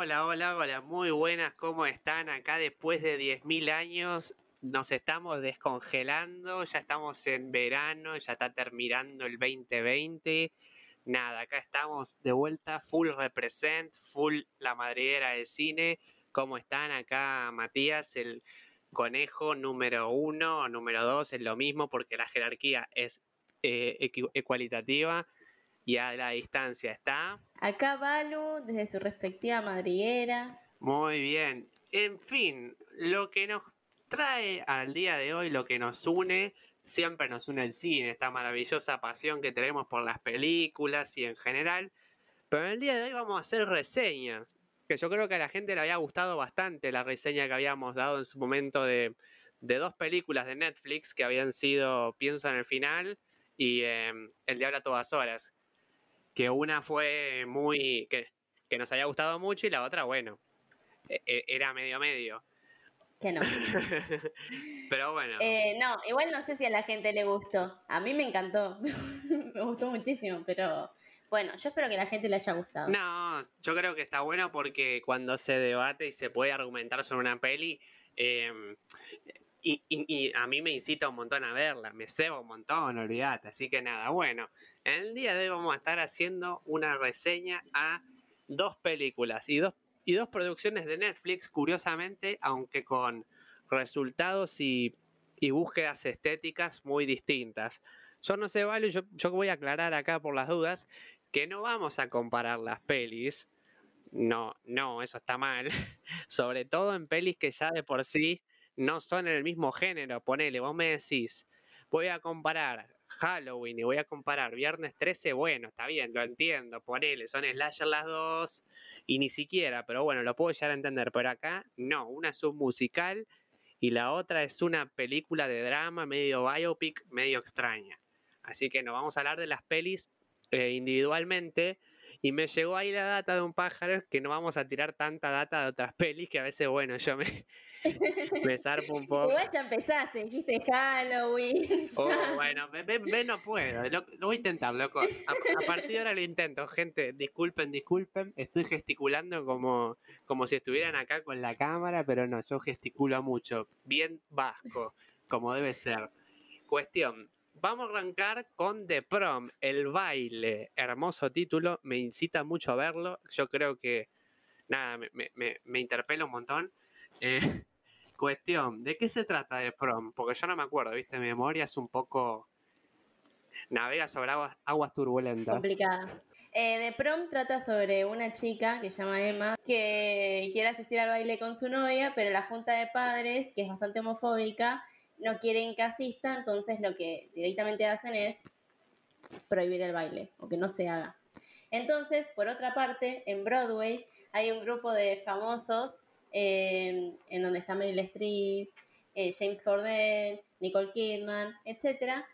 Hola, hola, hola, muy buenas, ¿cómo están? Acá después de 10.000 años nos estamos descongelando, ya estamos en verano, ya está terminando el 2020. Nada, acá estamos de vuelta, full represent, full la madriguera de cine. ¿Cómo están? Acá Matías, el conejo número uno o número dos, es lo mismo porque la jerarquía es eh, ecualitativa y a la distancia está. Acá Balu, desde su respectiva madriguera. Muy bien. En fin, lo que nos trae al día de hoy, lo que nos une, siempre nos une el cine, esta maravillosa pasión que tenemos por las películas y en general. Pero en el día de hoy vamos a hacer reseñas, que yo creo que a la gente le había gustado bastante la reseña que habíamos dado en su momento de, dos películas de Netflix que habían sido Pienso en el final y em, El Diablo a todas horas, que una fue muy, que, nos haya gustado mucho y la otra, bueno, e, e, era medio medio. Que no. Pero bueno. Eh, no, igual no sé si a la gente le gustó. A mí me encantó. me gustó muchísimo, pero bueno, yo espero que la gente le haya gustado. No, yo creo que está bueno porque cuando se debate y se puede argumentar sobre una peli, em, y, y, a mí me incita un montón a verla, me cebo un montón, olvídate. Así que nada, bueno, el día de hoy vamos a estar haciendo una reseña a dos películas y dos, y dos producciones de Netflix, curiosamente, aunque con resultados y, búsquedas estéticas muy distintas. Yo no sé, vale, yo, yo voy a aclarar acá por las dudas que no vamos a comparar las pelis. No, no, eso está mal. Sobre todo en pelis que ya de por sí no son en el mismo género. Ponele, vos me decís, voy a comparar Halloween y voy a comparar Viernes 13, bueno, está bien, lo entiendo, ponele, son slasher las dos y ni siquiera, pero bueno, lo puedo llegar a entender, pero acá no, una es un musical y la otra es una película de drama medio biopic, medio extraña. Así que nos vamos a hablar de las pelis eh, individualmente y me llegó ahí la data de un pájaro que no vamos a tirar tanta data de otras pelis que a veces, bueno, yo me, me zarpo un poco. Igual ya empezaste, dijiste Halloween. Oh, bueno, ve, no puedo. Lo, voy a intentar, loco. A, partir de ahora lo intento, gente. Disculpen, disculpen. Estoy gesticulando como, como si estuvieran acá con la cámara, pero no, yo gesticulo mucho. Bien vasco, como debe ser. Cuestión. Vamos a arrancar con The Prom, el baile. Hermoso título, me incita mucho a verlo. Yo creo que, nada, me, me, interpela un montón. Eh, cuestión, ¿de qué se trata The Prom? Porque yo no me acuerdo, ¿viste? Mi memoria es un poco... Navega sobre aguas, turbulentas. Complicada. Eh, The Prom trata sobre una chica que se llama Emma que quiere asistir al baile con su novia, pero la junta de padres, que es bastante homofóbica, no quieren que asista, entonces lo que directamente hacen es prohibir el baile o que no se haga. Entonces, por otra parte, en Broadway hay un grupo de famosos eh, en donde está Meryl Streep, eh, James Corden, Nicole Kidman, etcétera,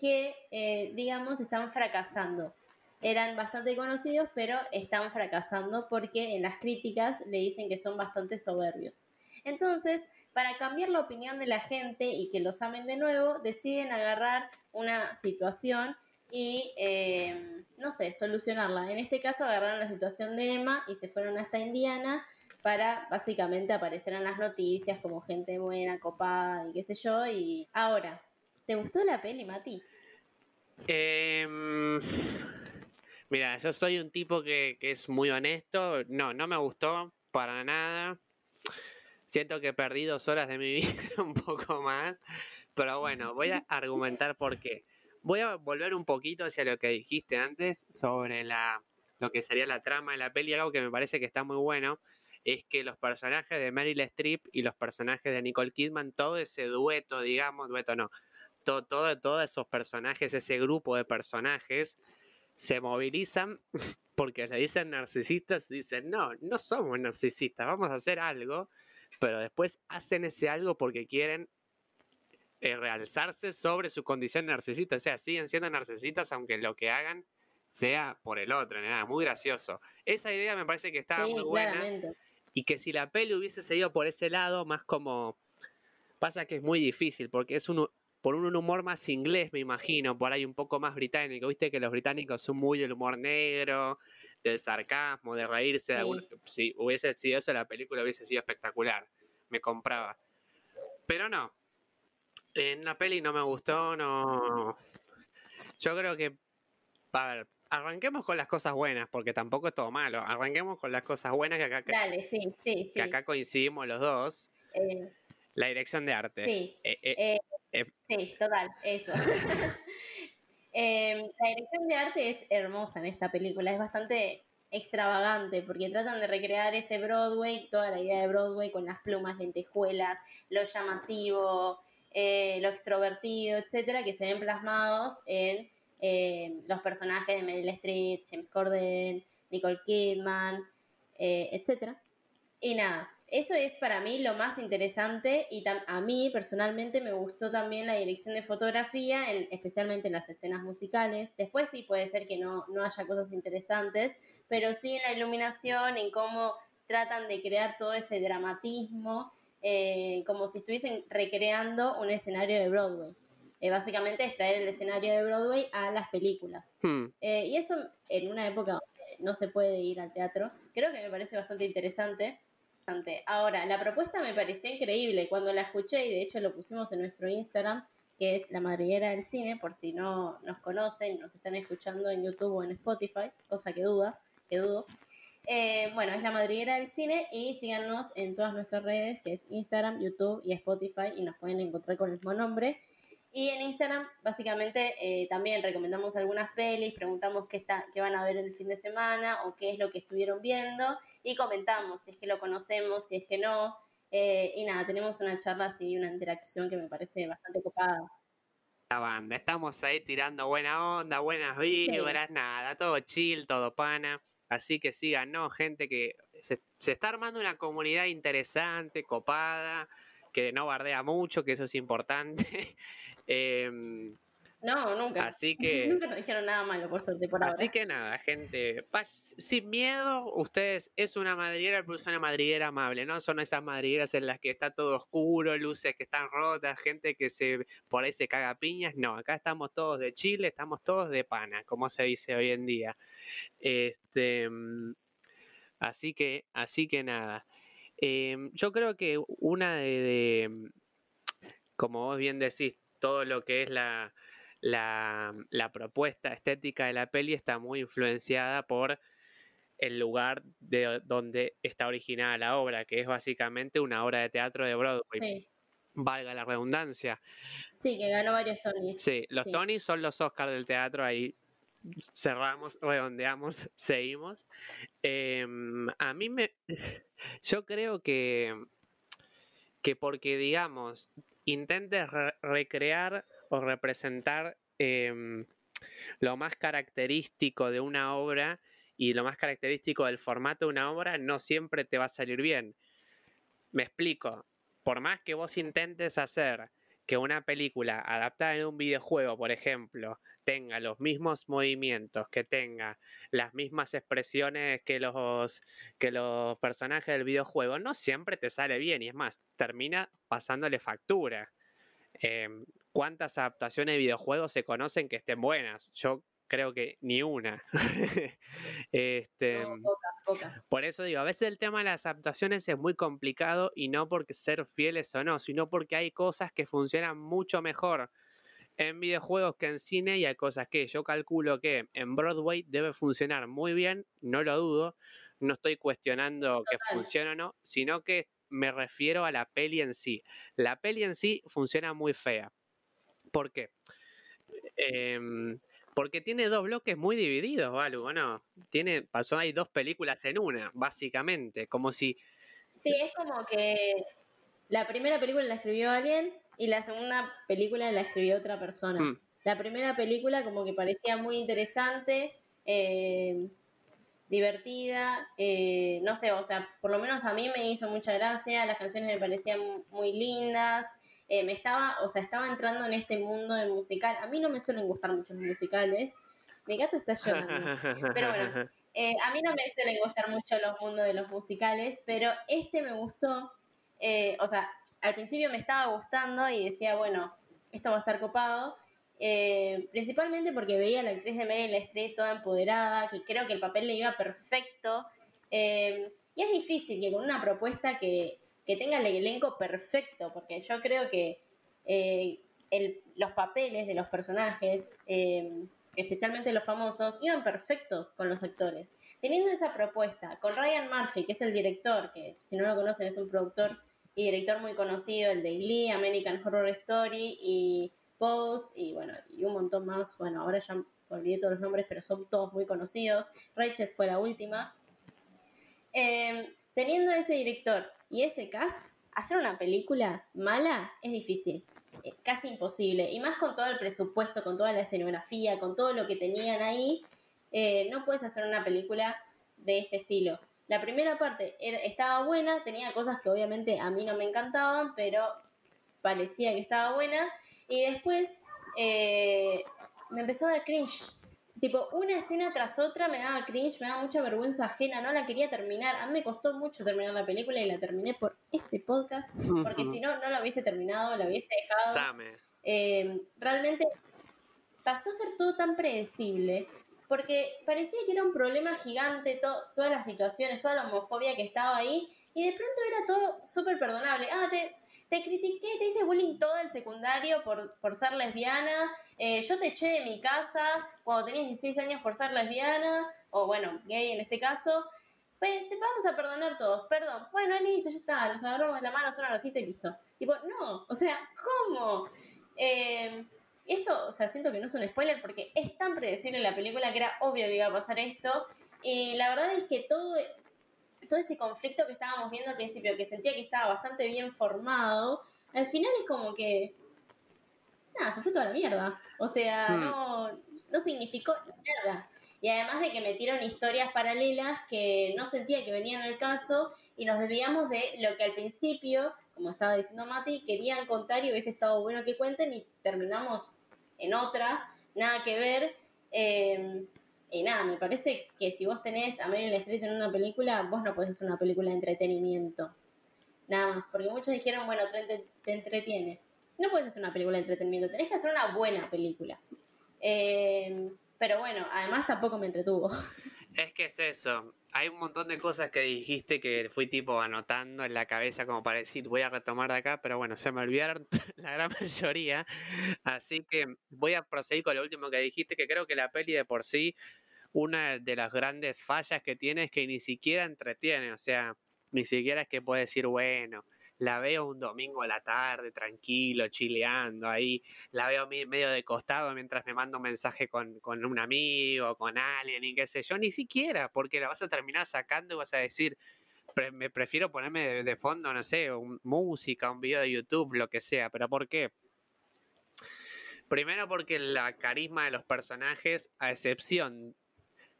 que, eh, digamos, están fracasando. Eran bastante conocidos, pero están fracasando porque en las críticas le dicen que son bastante soberbios. Entonces, para cambiar la opinión de la gente y que los amen de nuevo, deciden agarrar una situación y, eh, no sé, solucionarla. En este caso agarraron la situación de Emma y se fueron hasta Indiana para básicamente aparecer en las noticias como gente buena, copada y qué sé yo. Y ahora, ¿te gustó la peli, Mati? Em, mira, yo soy un tipo que, que es muy honesto. No, no me gustó para nada. Siento que perdí dos horas de mi vida, un poco más. Pero bueno, voy a argumentar por qué. Voy a volver un poquito hacia lo que dijiste antes sobre la, lo que sería la trama de la peli. Algo que me parece que está muy bueno es que los personajes de Meryl Streep y los personajes de Nicole Kidman, todo ese dueto, digamos, dueto no, todo, todo, todos esos personajes, ese grupo de personajes, se movilizan porque le dicen narcisistas, dicen, no, no somos narcisistas, vamos a hacer algo pero después hacen ese algo porque quieren eh, realzarse sobre su condición narcisista. O sea, siguen siendo narcisistas aunque lo que hagan sea por el otro. Nada, muy gracioso. Esa idea me parece que estaba muy buena. Y que si la peli hubiese seguido por ese lado, más como... Pasa que es muy difícil porque es un, por un humor más inglés, me imagino, por ahí un poco más británico. Viste que los británicos son muy del humor negro, del sarcasmo, de reírse. si hubiese sido eso, la película hubiese sido espectacular. Me compraba. Pero no. En la peli no me gustó, no. Yo creo que. A ver, arranquemos con las cosas buenas, porque tampoco es todo malo. Arranquemos con las cosas buenas que acá, Dale, sí, sí, sí. Que acá coincidimos los dos. Eh, la dirección de arte. Sí. Eh, eh, sí, total, eso. Em, la dirección de arte es hermosa en esta película, es bastante extravagante porque tratan de recrear ese Broadway, toda la idea de Broadway con las plumas, lentejuelas, lo llamativo, eh, lo extrovertido, etcétera, que se ven plasmados en eh, los personajes de Meryl Streep, James Corden, Nicole Kidman, eh, etcétera. Y nada, eso es para mí lo más interesante y a mí personalmente me gustó también la dirección de fotografía, especialmente en las escenas musicales. Después sí puede ser que no, no haya cosas interesantes, pero sí en la iluminación, en cómo tratan de crear todo ese dramatismo, eh, como si estuviesen recreando un escenario de Broadway. Eh, básicamente es traer el escenario de Broadway a las películas. Hmm. Eh, y eso en una época no se puede ir al teatro, creo que me parece bastante interesante. Ahora, la propuesta me pareció increíble cuando la escuché y de hecho lo pusimos en nuestro Instagram, que es La Madriguera del Cine, por si no nos conocen, nos están escuchando en YouTube o en Spotify, cosa que duda, que dudo. Eh, bueno, es La Madriguera del Cine y síganos en todas nuestras redes, que es Instagram, YouTube y Spotify y nos pueden encontrar con el mismo nombre. Y en Instagram, básicamente, eh, también recomendamos algunas pelis, preguntamos qué, está, qué van a ver el fin de semana o qué es lo que estuvieron viendo y comentamos si es que lo conocemos, si es que no. Eh, y nada, tenemos una charla así, una interacción que me parece bastante copada. La banda, estamos ahí tirando buena onda, buenas vibras, nada, todo chill, todo pana. Así que ¿no? gente que se, se está armando una comunidad interesante, copada, que no bardea mucho, que eso es importante. Em, no, nunca. Así que. nunca nos dijeron nada malo, por suerte, por Así que nada, gente. Sin miedo, ustedes es una madriguera, pero es una madriguera amable, ¿no? Son esas madrigueras en las que está todo oscuro, luces que están rotas, gente que se por ahí se caga piñas. No, acá estamos todos de Chile, estamos todos de pana, como se dice hoy en día. Este. Mm, así que, así que nada. Em, yo creo que una de, mm, como vos bien decís, todo lo que es la, la, propuesta estética de la peli está muy influenciada por el lugar de donde está originada la obra, que es básicamente una obra de teatro de Broadway. Valga la redundancia. Sí, que ganó varios Tonys. Sí, los Tonys son los Oscars del teatro, ahí cerramos, redondeamos, seguimos. Em, a mí me. Yo creo que. Que porque, digamos, intentes recrear o representar em, lo más característico de una obra y lo más característico del formato de una obra, no siempre te va a salir bien. Me explico. Por más que vos intentes hacer que una película adaptada en un videojuego, por ejemplo, tenga los mismos movimientos, que tenga las mismas expresiones que los, que los personajes del videojuego, no siempre te sale bien y es más, termina pasándole factura. Em, ¿Cuántas adaptaciones de videojuegos se conocen que estén buenas? Yo creo que ni una. este, pocas, pocas. Por eso digo, a veces el tema de las adaptaciones es muy complicado y no porque ser fieles o no, sino porque hay cosas que funcionan mucho mejor en videojuegos que en cine y hay cosas que yo calculo que en Broadway debe funcionar muy bien, no lo dudo, no estoy cuestionando que funcione o no, sino que me refiero a la peli en sí. La peli en sí funciona muy fea. ¿Por qué? Em, porque tiene dos bloques muy divididos, ¿vale? Bueno, tiene, pasó, hay dos películas en una, básicamente, como si... Sí, es como que la primera película la escribió alguien y la segunda película la escribió otra persona. Hmm. La primera película como que parecía muy interesante, eh, divertida, eh, no sé, o sea, por lo menos a mí me hizo mucha gracia, las canciones me parecían muy lindas, eh, me estaba, o sea, estaba entrando en este mundo de musical. A mí no me suelen gustar mucho los musicales. Mi gato está llorando. Pero bueno, a mí no me suelen gustar mucho los mundos de los musicales, pero este me gustó. o sea, al principio me estaba gustando y decía, bueno, esto va a estar copado. eh, principalmente porque veía a la actriz de Meryl Streep toda empoderada, que creo que el papel le iba perfecto. Eh, y es difícil que con una propuesta que, tenga el elenco perfecto, porque yo creo que eh, los papeles de los personajes, especialmente los famosos, iban perfectos con los actores. Teniendo esa propuesta, con Ryan Murphy, que es el director, que si no lo conocen es un productor y director muy conocido, el de American Horror Story y y bueno, y un montón más. Bueno, ahora ya olvidé todos los nombres, pero son todos muy conocidos. Rachel fue la última. Em, teniendo ese director y ese cast, hacer una película mala es difícil, es casi imposible. Y más con todo el presupuesto, con toda la escenografía, con todo lo que tenían ahí, eh, no puedes hacer una película de este estilo. La primera parte estaba buena, tenía cosas que obviamente a mí no me encantaban, pero parecía que estaba buena. Y después eh, me empezó a dar cringe. Tipo, una escena tras otra me daba cringe, me daba mucha vergüenza ajena, no la quería terminar. A mí me costó mucho terminar la película y la terminé por este podcast, porque si no, no la hubiese terminado, la hubiese dejado. Eh, realmente pasó a ser todo tan predecible, porque parecía que era un problema gigante, todas las situaciones, toda la homofobia que estaba ahí, y de pronto era todo súper perdonable. Ah, te, te critiqué, te hice bullying todo el secundario por, por ser lesbiana, eh, yo te eché de mi casa cuando tenías 16 años por ser lesbiana, o bueno, gay en este caso, pues te vamos a perdonar todos, perdón, bueno, listo, ya está, los agarramos de la mano, son racista y listo. Tipo, no, o sea, ¿cómo? Eh, esto, o sea, siento que no es un spoiler porque es tan predecible la película que era obvio que iba a pasar esto. Y la verdad es que todo todo ese conflicto que estábamos viendo al principio, que sentía que estaba bastante bien formado, al final es como que. Nada, se fue toda la mierda. O sea, hmm. no, no significó nada. Y además de que metieron historias paralelas que no sentía que venían al caso y nos desviamos de lo que al principio, como estaba diciendo Mati, querían contar y hubiese estado bueno que cuenten y terminamos en otra, nada que ver. Eh, y nada, me parece que si vos tenés a Meryl Streep en una película, vos no podés hacer una película de entretenimiento. Nada más, porque muchos dijeron, bueno, te, te entretiene. No puedes hacer una película de entretenimiento, tenés que hacer una buena película. Eh, pero bueno, además tampoco me entretuvo. Es que es eso. Hay un montón de cosas que dijiste que fui tipo anotando en la cabeza como para decir voy a retomar de acá, pero bueno, se me olvidaron la gran mayoría. Así que voy a proseguir con lo último que dijiste, que creo que la peli de por sí una de las grandes fallas que tiene es que ni siquiera entretiene, o sea, ni siquiera es que puede decir, bueno, la veo un domingo a la tarde, tranquilo, chileando ahí, la veo medio de costado mientras me mando un mensaje con, un amigo, con alguien y qué sé yo, ni siquiera, porque la vas a terminar sacando y vas a decir, me prefiero ponerme de, fondo, no sé, música, un video de YouTube, lo que sea, pero ¿por qué? Primero porque la carisma de los personajes, a excepción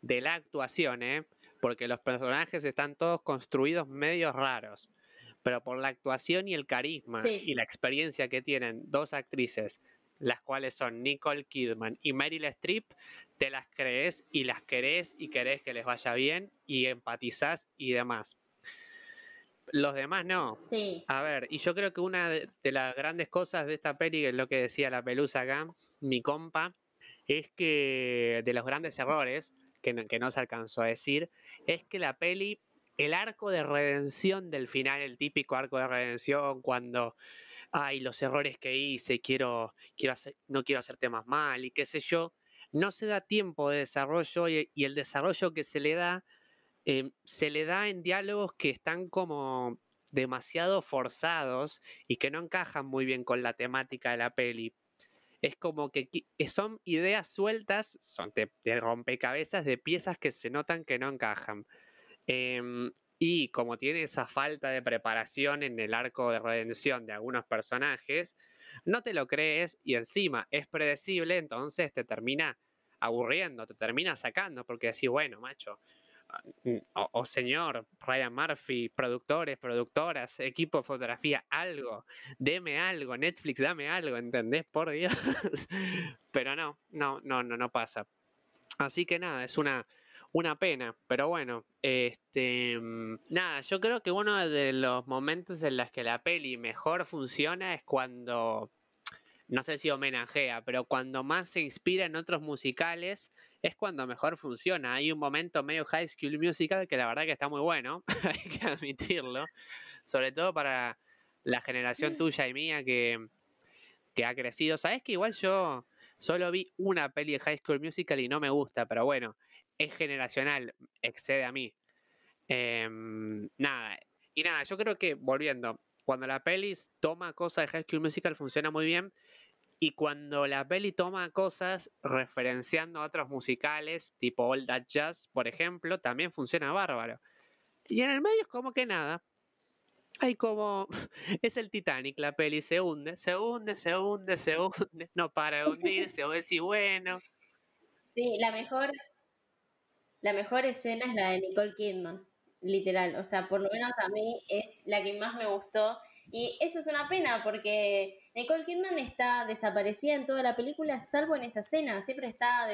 de la actuación, ¿eh? porque los personajes están todos construidos medios raros, pero por la actuación y el carisma y la experiencia que tienen dos actrices, las cuales son Nicole Kidman y Meryl Streep, te las crees y las querés y querés que les vaya bien y empatizás y demás. Los demás no. Sí. A ver, y yo creo que una de, de las grandes cosas de esta peli, que es lo que decía la pelusa acá, mi compa, es que de los grandes errores que no, se alcanzó a decir, es que la peli, el arco de redención del final, el típico arco de redención cuando ay, los errores que hice, quiero, quiero hacer, no quiero hacerte más mal y qué sé yo, no se da tiempo de desarrollo y, el desarrollo que se le da, em, se le da en diálogos que están como demasiado forzados y que no encajan muy bien con la temática de la peli es como que son ideas sueltas, son de, rompecabezas de piezas que se notan que no encajan. Em, y como tiene esa falta de preparación en el arco de redención de algunos personajes, no te lo crees y encima es predecible, entonces te termina aburriendo, te termina sacando, porque decís, bueno, macho, O, señor Ryan Murphy, productores, productoras, equipo de fotografía, algo, deme algo, Netflix, dame algo, ¿entendés? Por Dios. pero no, no, no, no, no pasa. Así que nada, es una, una pena, pero bueno, este, nada, yo creo que uno de los momentos en los que la peli mejor funciona es cuando no sé si homenajea, pero cuando más se inspira en otros musicales es cuando mejor funciona. Hay un momento medio High School Musical que la verdad que está muy bueno, hay que admitirlo, sobre todo para la generación tuya y mía que, que ha crecido. Sabes que igual yo solo vi una peli de High School Musical y no me gusta, pero bueno, es generacional, excede a mí. Em, nada, y nada, yo creo que volviendo, cuando la peli toma cosas de High School Musical funciona muy bien. Y cuando la peli toma cosas referenciando a otros musicales, tipo All That Jazz, por ejemplo, también funciona bárbaro. Y en el medio es como que nada. Hay como. Es el Titanic, la peli se hunde, se hunde, se hunde, se hunde. No para de hundirse, o decir, bueno. Sí, la mejor. La mejor escena es la de Nicole Kidman literal, o sea, por lo menos a mí es la que más me gustó y eso es una pena porque Nicole Kidman está desaparecida en toda la película salvo en esa escena, siempre está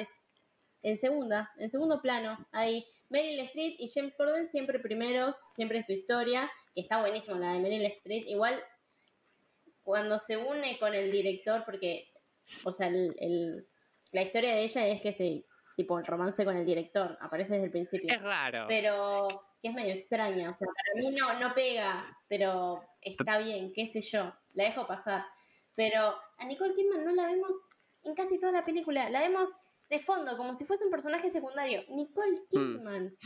en segunda, en segundo plano, ahí Meryl Streep y James Corden siempre primeros, siempre su historia, que está buenísima la de Meryl Streep, igual cuando se une con el director, porque, o sea, el, la historia de ella es que se tipo el romance con el director, aparece desde el principio. Es raro. Pero que es medio extraña, o sea, para mí no, no pega, pero está bien, qué sé yo, la dejo pasar. Pero a Nicole Kidman no la vemos en casi toda la película, la vemos de fondo, como si fuese un personaje secundario. Nicole mm. Kidman.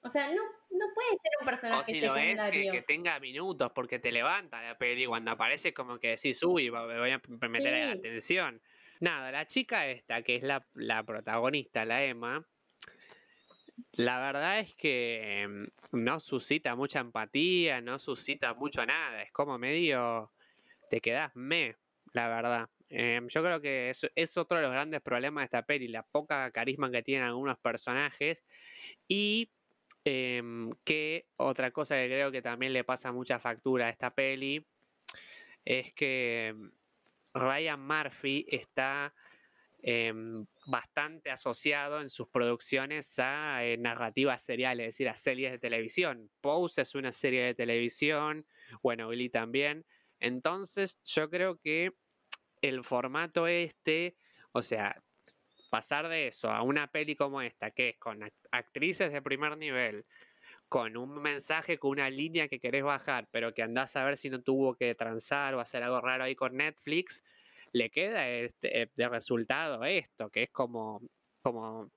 O sea, no, no puede ser un personaje secundario. que, tenga minutos, porque te levanta la peli. Cuando aparece, como que decís, uy, me voy a meter atención. Nada, la chica esta, que es la, la protagonista, la Emma, la verdad es que em, no suscita mucha empatía, no suscita mucho nada. Es como medio. Te quedas me, la verdad. Em, yo creo que es, otro de los grandes problemas de esta peli, la poca carisma que tienen algunos personajes. Y em, que otra cosa que creo que también le pasa mucha factura a esta peli es que Ryan Murphy está bastante asociado en sus producciones a eh, narrativas seriales, es decir, a series de televisión. Pose es una serie de televisión, bueno, Billy también. Entonces, yo creo que el formato este, o sea, pasar de eso a una peli como esta, que es con actrices de primer nivel, con un mensaje, con una línea que querés bajar, pero que andás a ver si no tuvo que transar o hacer algo raro ahí con Netflix, le queda este, eh, de resultado esto, que es como, como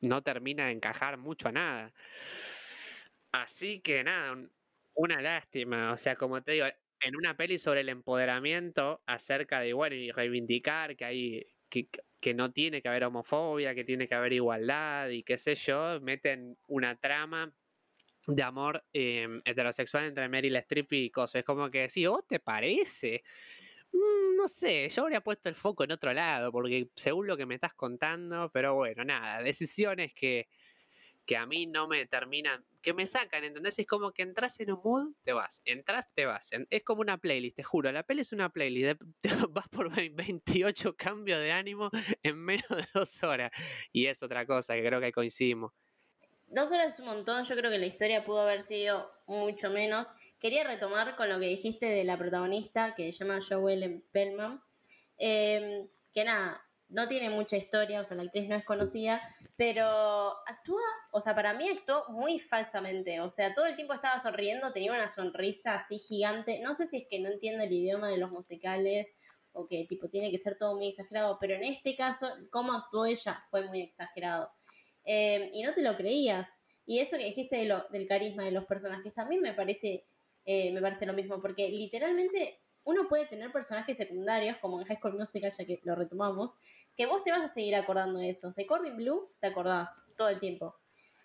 no termina de encajar mucho nada. Así que nada, una lástima. O sea, como te digo, en una peli sobre el empoderamiento acerca de, bueno, y reivindicar que hay, que, que no tiene que haber homofobia, que tiene que haber igualdad y qué sé yo, meten una trama de amor em, heterosexual entre Meryl Streep y cosas. Es como que sí, ¿oh, te parece? Mm, no sé, yo habría puesto el foco en otro lado, porque según lo que me estás contando, pero bueno, nada, decisiones que, que a mí no me terminan, que me sacan, ¿entendés? Es como que entras en un mood, te vas, entras, te vas. Es como una playlist, te juro, la peli es una playlist, vas por 28 cambios de ánimo en menos de dos horas. Y es otra cosa que creo que coincidimos. Dos horas es un montón, yo creo que la historia pudo haber sido mucho menos. Quería retomar con lo que dijiste de la protagonista, que se llama Joelle Pellman, em, que nada, no tiene mucha historia, o sea, la actriz no es conocida, pero actúa, o sea, para mí actuó muy falsamente, o sea, todo el tiempo estaba sonriendo, tenía una sonrisa así gigante, no sé si es que no entiende el idioma de los musicales o que tipo tiene que ser todo muy exagerado, pero en este caso, cómo actuó ella fue muy exagerado. Em, y no te lo creías. Y eso que dijiste de lo, del carisma de los personajes también me parece, eh, me parece lo mismo, porque literalmente uno puede tener personajes secundarios, como en High School Musical, ya que lo retomamos, que vos te vas a seguir acordando de esos. De Corbin Blue te acordás todo el tiempo.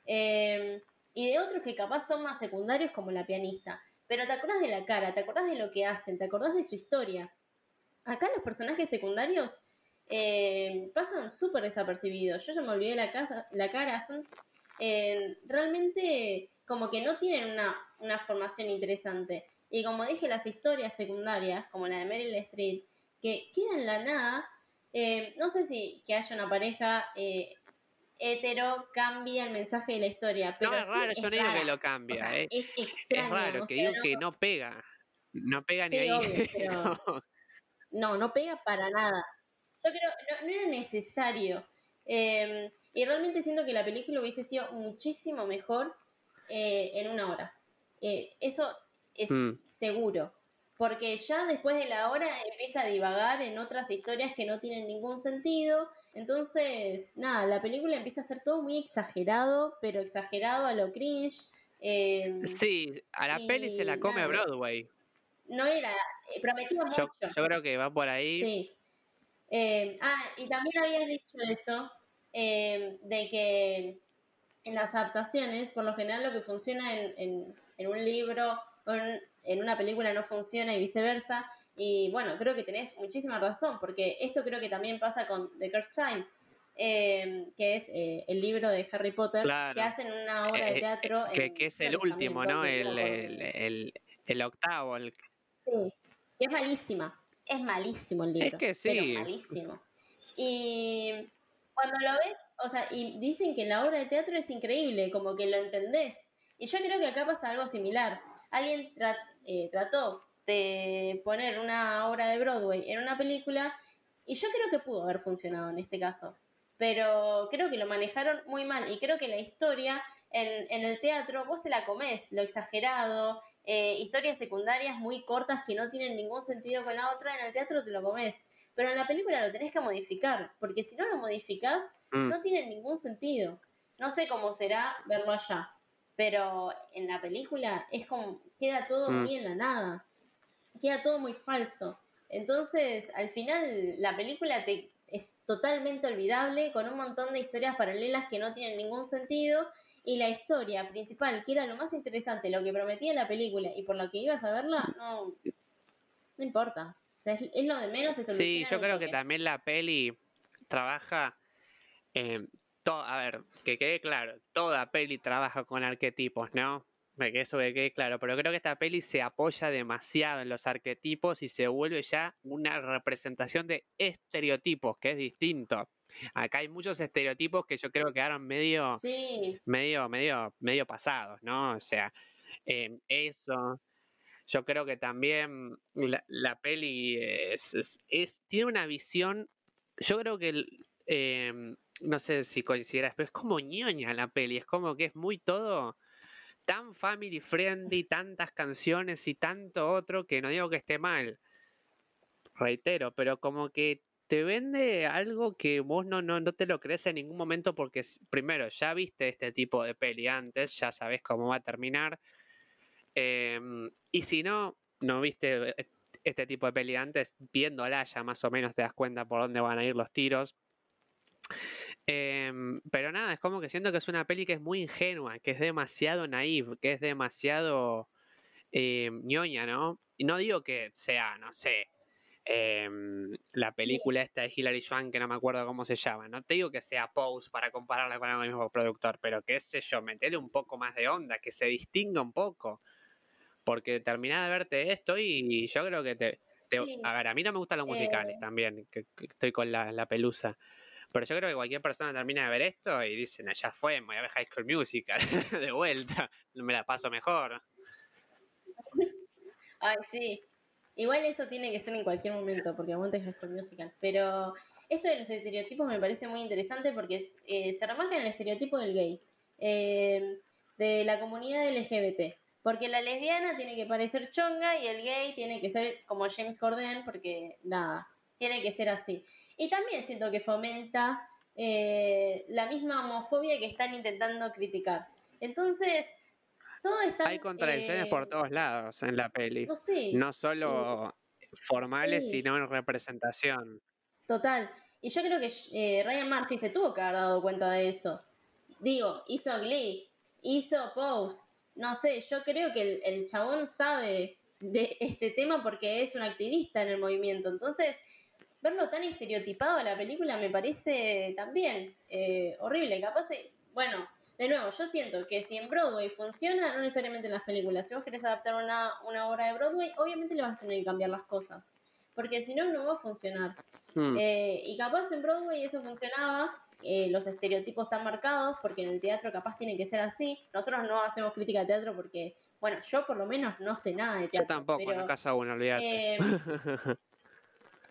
Em, y de otros que capaz son más secundarios, como la pianista. Pero te acordás de la cara, te acordás de lo que hacen, te acordás de su historia. Acá los personajes secundarios eh, pasan súper desapercibidos. Yo ya me olvidé la, casa, la cara, son eh, realmente como que no tienen una, formación interesante. Y como dije, las historias secundarias, como la de Meryl Streep, que quedan en la nada, eh, no sé si que haya una pareja hetero cambia el mensaje de la historia. Pero no, es raro, yo no digo que lo cambia. Es extraño. Es raro, que digo que no pega. No pega ni ahí. no, no pega para nada. Yo creo, no, no era necesario. Em, y realmente siento que la película hubiese sido muchísimo mejor eh, en una hora. Eh, eso es mm. seguro. Porque ya después de la hora empieza a divagar en otras historias que no tienen ningún sentido. Entonces, nada, la película empieza a ser todo muy exagerado, pero exagerado a lo cringe. Em, sí, a la peli se la come Broadway. No era, eh, prometía mucho. Yo, creo que va por ahí. Sí. Em, ah, y también habías dicho eso, em, de que en las adaptaciones, por lo general lo que funciona en, en, un libro o en, una película no funciona y viceversa. Y bueno, creo que tenés muchísima razón, porque esto creo que también pasa con The Cursed Child, em, que es eh, el libro de Harry Potter, que hacen una obra de eh, eh, teatro. que, es el último, ¿no? El, el, el, octavo. Sí, que es malísima. Es malísimo el libro. Es que sí. Pero malísimo. Y cuando lo ves, o sea, y dicen que la obra de teatro es increíble, como que lo entendés. Y yo creo que acá pasa algo similar. Alguien eh, trató de poner una obra de Broadway en una película y yo creo que pudo haber funcionado en este caso. Pero creo que lo manejaron muy mal y creo que la historia en, en el teatro vos te la comés, lo exagerado, eh, historias secundarias muy cortas que no tienen ningún sentido con la otra, en el teatro te lo comes. Pero en la película lo tenés que modificar, porque si no lo modificás, mm. no tiene ningún sentido. No sé cómo será verlo allá, pero en la película es como, queda todo mm. muy en la nada, queda todo muy falso. Entonces, al final, la película te, es totalmente olvidable, con un montón de historias paralelas que no tienen ningún sentido y la historia principal, que era lo más interesante, lo que prometía la película y por lo que ibas a verla, no, no importa. O sea, es, lo de menos, es Sí, yo creo que también la peli trabaja. Eh, a ver, que quede claro, toda peli trabaja con arquetipos, ¿no? Que eso que claro, pero creo que esta peli se apoya demasiado en los arquetipos y se vuelve ya una representación de estereotipos, que es distinto. Acá hay muchos estereotipos que yo creo que quedaron medio, medio, medio, medio pasados, ¿no? O sea, em, eso. Yo creo que también la, peli es, tiene una visión. Yo creo que em, no sé si coincidirás, pero es como ñoña la peli. Es como que es muy todo tan family friendly, tantas canciones y tanto otro que no digo que esté mal. Reitero, pero como que te vende algo que vos no, no, no te lo crees en ningún momento porque primero ya viste este tipo de peli antes, ya sabes cómo va a terminar. Em, y si no, no viste e, este tipo de peli antes, viéndola ya más o menos te das cuenta por dónde van a ir los tiros. Em, pero nada, es como que siento que es una peli que es muy ingenua, que es demasiado naive, que es demasiado eh, ñoña, ¿no? Y no digo que sea, no sé, Em, la película esta de Hilary Swank, que no me acuerdo cómo se llama. No te digo que sea Pose para compararla con el mismo productor, pero qué sé yo, meterle un poco más de onda, que se distinga un poco. Porque terminá de verte esto y yo creo que te... A ver, a mí no me gustan los musicales eh. también, que, estoy con la, pelusa. Pero yo creo que cualquier persona termina de ver esto y dice, ya fue, voy a ver High School Musical de vuelta, me la paso mejor. Ay, sí. Igual eso tiene que ser en cualquier momento, porque aguanta High School Musical. Pero esto de los estereotipos me parece muy interesante porque eh, se remarca en el estereotipo del gay, eh, de la comunidad LGBT. Porque la lesbiana tiene que parecer chonga y el gay tiene que ser como James Corden, porque nada, tiene que ser así. Y también siento que fomenta eh, la misma homofobia que están intentando criticar. Entonces, hay contradicciones por eh, todos lados en la peli. No, solo formales, sino en representación. Total. Y yo creo que eh, Ryan Murphy se tuvo que haber dado cuenta de eso. Digo, hizo Glee, hizo Pose. No sé, yo creo que el, chabón sabe de este tema porque es un activista en el movimiento. Entonces, verlo tan estereotipado en la película me parece también eh, horrible. Capaz, bueno, de nuevo, yo siento que si en Broadway funciona, no necesariamente en las películas. Si vos querés adaptar una, una obra de Broadway, obviamente le vas a tener que cambiar las cosas. Porque si no, no va a funcionar. Hmm. Eh, y capaz en Broadway eso funcionaba, eh, los estereotipos están marcados, porque en el teatro capaz tiene que ser así. Nosotros no hacemos crítica de teatro porque, bueno, yo por lo menos no sé nada de teatro. Yo tampoco, en casa uno, olvídate. Eh,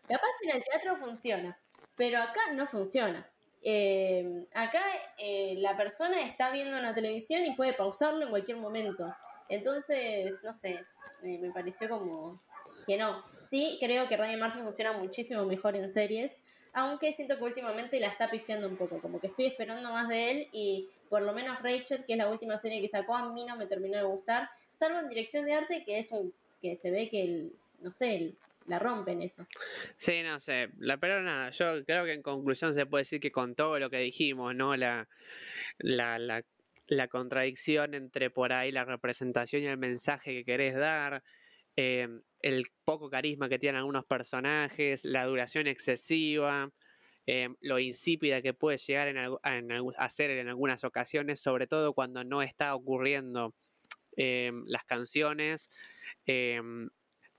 Capaz en el teatro funciona, pero acá no funciona. Eh, acá eh, la persona está viendo una televisión y puede pausarlo en cualquier momento. Entonces, no sé, me pareció como que no. Sí, creo que Ryan Murphy funciona muchísimo mejor en series, aunque siento que últimamente la está pifiando un poco, como que estoy esperando más de él y por lo menos Rachel, que es la última serie que sacó, a mí no me terminó de gustar, salvo en dirección de arte, que es un que se ve que, el, no sé, la rompen eso. Sí, no sé, pero nada, yo creo que en conclusión se puede decir que con todo lo que dijimos, ¿no? La, la, la, la contradicción entre por ahí la representación y el mensaje que querés dar, Em, el poco carisma que tienen algunos personajes, la duración excesiva, em, lo insípida que puede llegar a ser en algunas ocasiones, sobre todo cuando no está ocurriendo em, las canciones.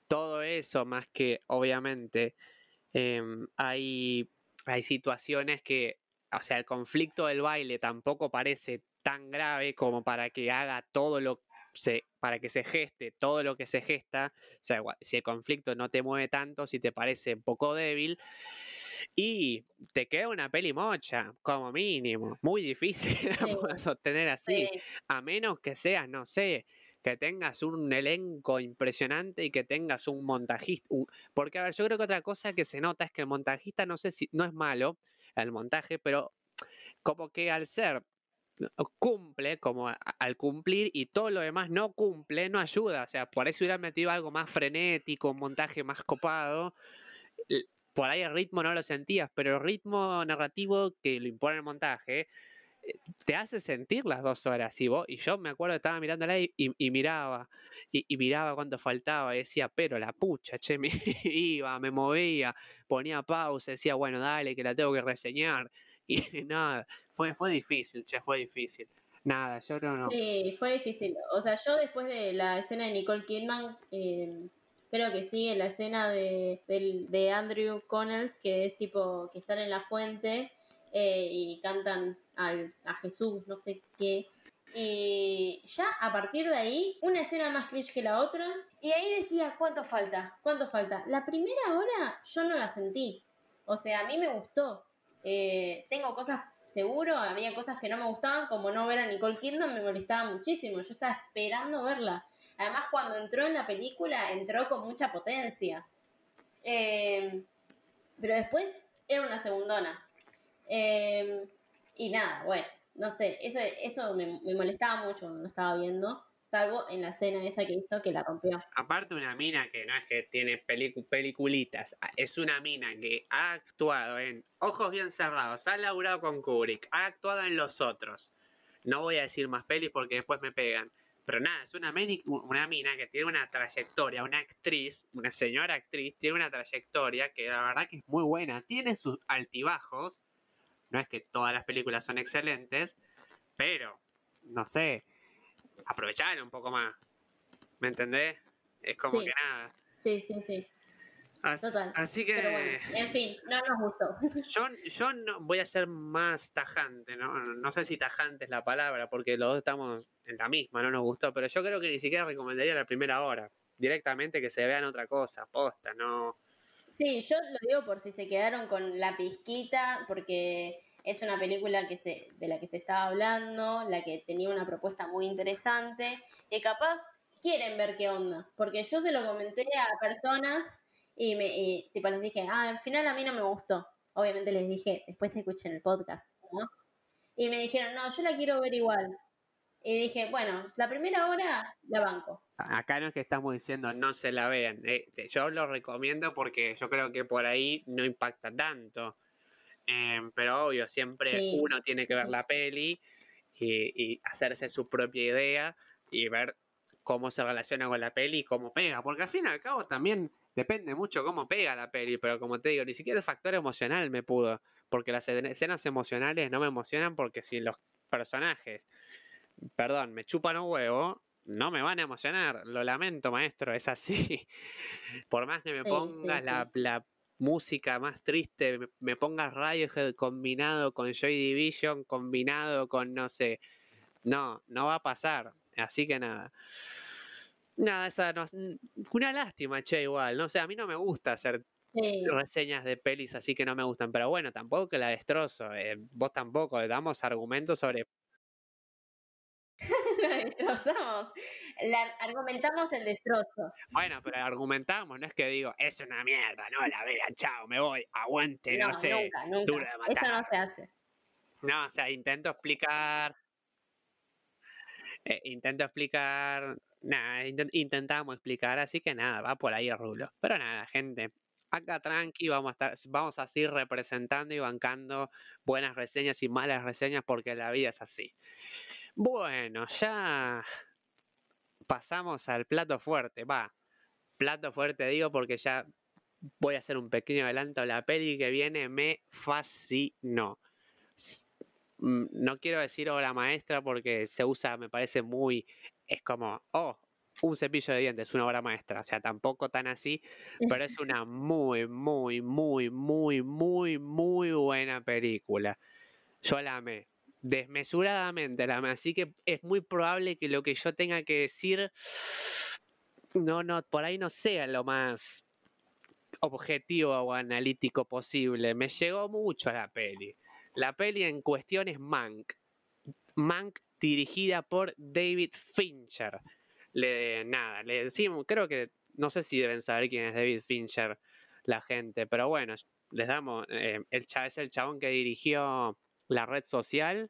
Todo eso, más que obviamente hay, hay situaciones que, o sea, el conflicto del baile tampoco parece tan grave como para que haga todo lo para que se geste todo lo que se gesta, o sea, si el conflicto no te mueve tanto, si te parece un poco débil, y te queda una peli mocha, como mínimo, muy difícil de sostener así, a menos que seas, no sé, que tengas un elenco impresionante y que tengas un montajista, porque a ver, yo creo que otra cosa que se nota es que el montajista, no sé si, no es malo el montaje, pero como que al ser cumple como al cumplir y todo lo demás no cumple, no ayuda. O sea, por eso hubiera metido algo más frenético, un montaje más copado. Por ahí el ritmo no lo sentías, pero el ritmo narrativo que lo impone el montaje te hace sentir las dos horas. Y, vos, y yo me acuerdo estaba mirándola y, y, miraba, y, miraba cuánto faltaba, y decía, pero la pucha, che, me iba, me movía, ponía pausa, decía, bueno, dale, que la tengo que reseñar. Y nada, fue, fue difícil, che, fue difícil. Nada, yo no, no. Sí, fue difícil. O sea, yo después de la escena de Nicole Kidman, em, creo que en la escena de, de, Andrew Connells, que es tipo que están en la fuente eh, y cantan al, a Jesús, no sé qué. Y ya a partir de ahí, una escena más cliché que la otra. Y ahí decía, ¿cuánto falta? ¿Cuánto falta? La primera hora yo no la sentí. O sea, a mí me gustó. Eh, tengo cosas, seguro, había cosas que no me gustaban, como no ver a Nicole Kidman me molestaba muchísimo. Yo estaba esperando verla. Además, cuando entró en la película, entró con mucha potencia. Eh, pero después era una segundona. Eh, y nada, bueno, no sé, eso, eso me, molestaba mucho cuando lo estaba viendo salvo en la escena esa que hizo que la rompió. Aparte una mina que no es que tiene peliculitas, ah, es una mina que ha actuado en Ojos bien cerrados, ha laburado con Kubrick, ha actuado en Los Otros. No voy a decir más pelis porque después me pegan. Pero nada, es una, una mina que tiene una trayectoria, una actriz, una señora actriz, tiene una trayectoria que la verdad que es muy buena. Tiene sus altibajos, no es que todas las películas son excelentes, pero, no sé, aprovechar un poco más. ¿Me entendés? Es como que nada. Sí, sí, sí. Total. Así que. en fin, no nos gustó. Yo, yo no voy a ser más tajante, ¿no? No sé si tajante es la palabra, porque los dos estamos en la misma, no nos gustó, pero yo creo que ni siquiera recomendaría la primera hora. Directamente que se vean otra cosa, posta, no. Sí, yo lo digo por si se quedaron con la pizquita, porque es una película que se, de la que se estaba hablando, la que tenía una propuesta muy interesante, y capaz quieren ver qué onda, porque yo se lo comenté a personas y, me, y tipo les dije, ah, al final a mí no me gustó. Obviamente les dije, después escuchen el podcast, ¿no? Y me dijeron, no, yo la quiero ver igual. Y dije, bueno, la primera hora la banco. Acá no es que estamos diciendo no se la vean. Eh, yo lo recomiendo porque yo creo que por ahí no impacta tanto. Em, pero obvio, siempre uno tiene que ver la peli y, hacerse su propia idea y ver cómo se relaciona con la peli y cómo pega. Porque al fin y al cabo también depende mucho cómo pega la peli, pero como te digo, ni siquiera el factor emocional me pudo. Porque las escenas emocionales no me emocionan porque si los personajes, perdón, me chupan un huevo, no me van a emocionar. Lo lamento, maestro, es así. Por más que me pongas la, la música más triste, me, pongas Radiohead combinado con Joy Division, combinado con no sé. No, no va a pasar. Así que nada. Nada, esa no, una lástima, che, igual. No sé, a mí no me gusta hacer reseñas de pelis así que no me gustan, pero bueno, tampoco que la destrozo. Eh, vos tampoco, damos argumentos sobre destrozamos. La, argumentamos el destrozo. Bueno, pero argumentamos, no es que digo, es una mierda, no la vean, chao, me voy, aguante, no, sé. Nunca, nunca. Eso no se hace. No, o sea, intento explicar. Eh, intento explicar. Nada, intentamos explicar, así que nada, va por ahí el rulo. Pero nada, gente. Acá tranqui, vamos a estar, vamos a seguir representando y bancando buenas reseñas y malas reseñas porque la vida es así. Bueno, ya pasamos al plato fuerte, va. Plato fuerte digo porque ya voy a hacer un pequeño adelanto. La peli que viene me fascinó. Mm, no quiero decir obra maestra porque se usa, me parece muy, es como, oh, un cepillo de dientes, una obra maestra. O sea, tampoco tan así, pero es una muy, muy, muy, muy, muy, muy buena película. Yo la amé desmesuradamente, así que es muy probable que lo que yo tenga que decir no, no, por ahí no sea lo más objetivo o analítico posible. Me llegó mucho a la peli. La peli en cuestión es Mank. Mank dirigida por David Fincher. Le, nada, le decimos, creo que, no sé si deben saber quién es David Fincher la gente, pero bueno, les damos, eh, el, es el chabón que dirigió la red social,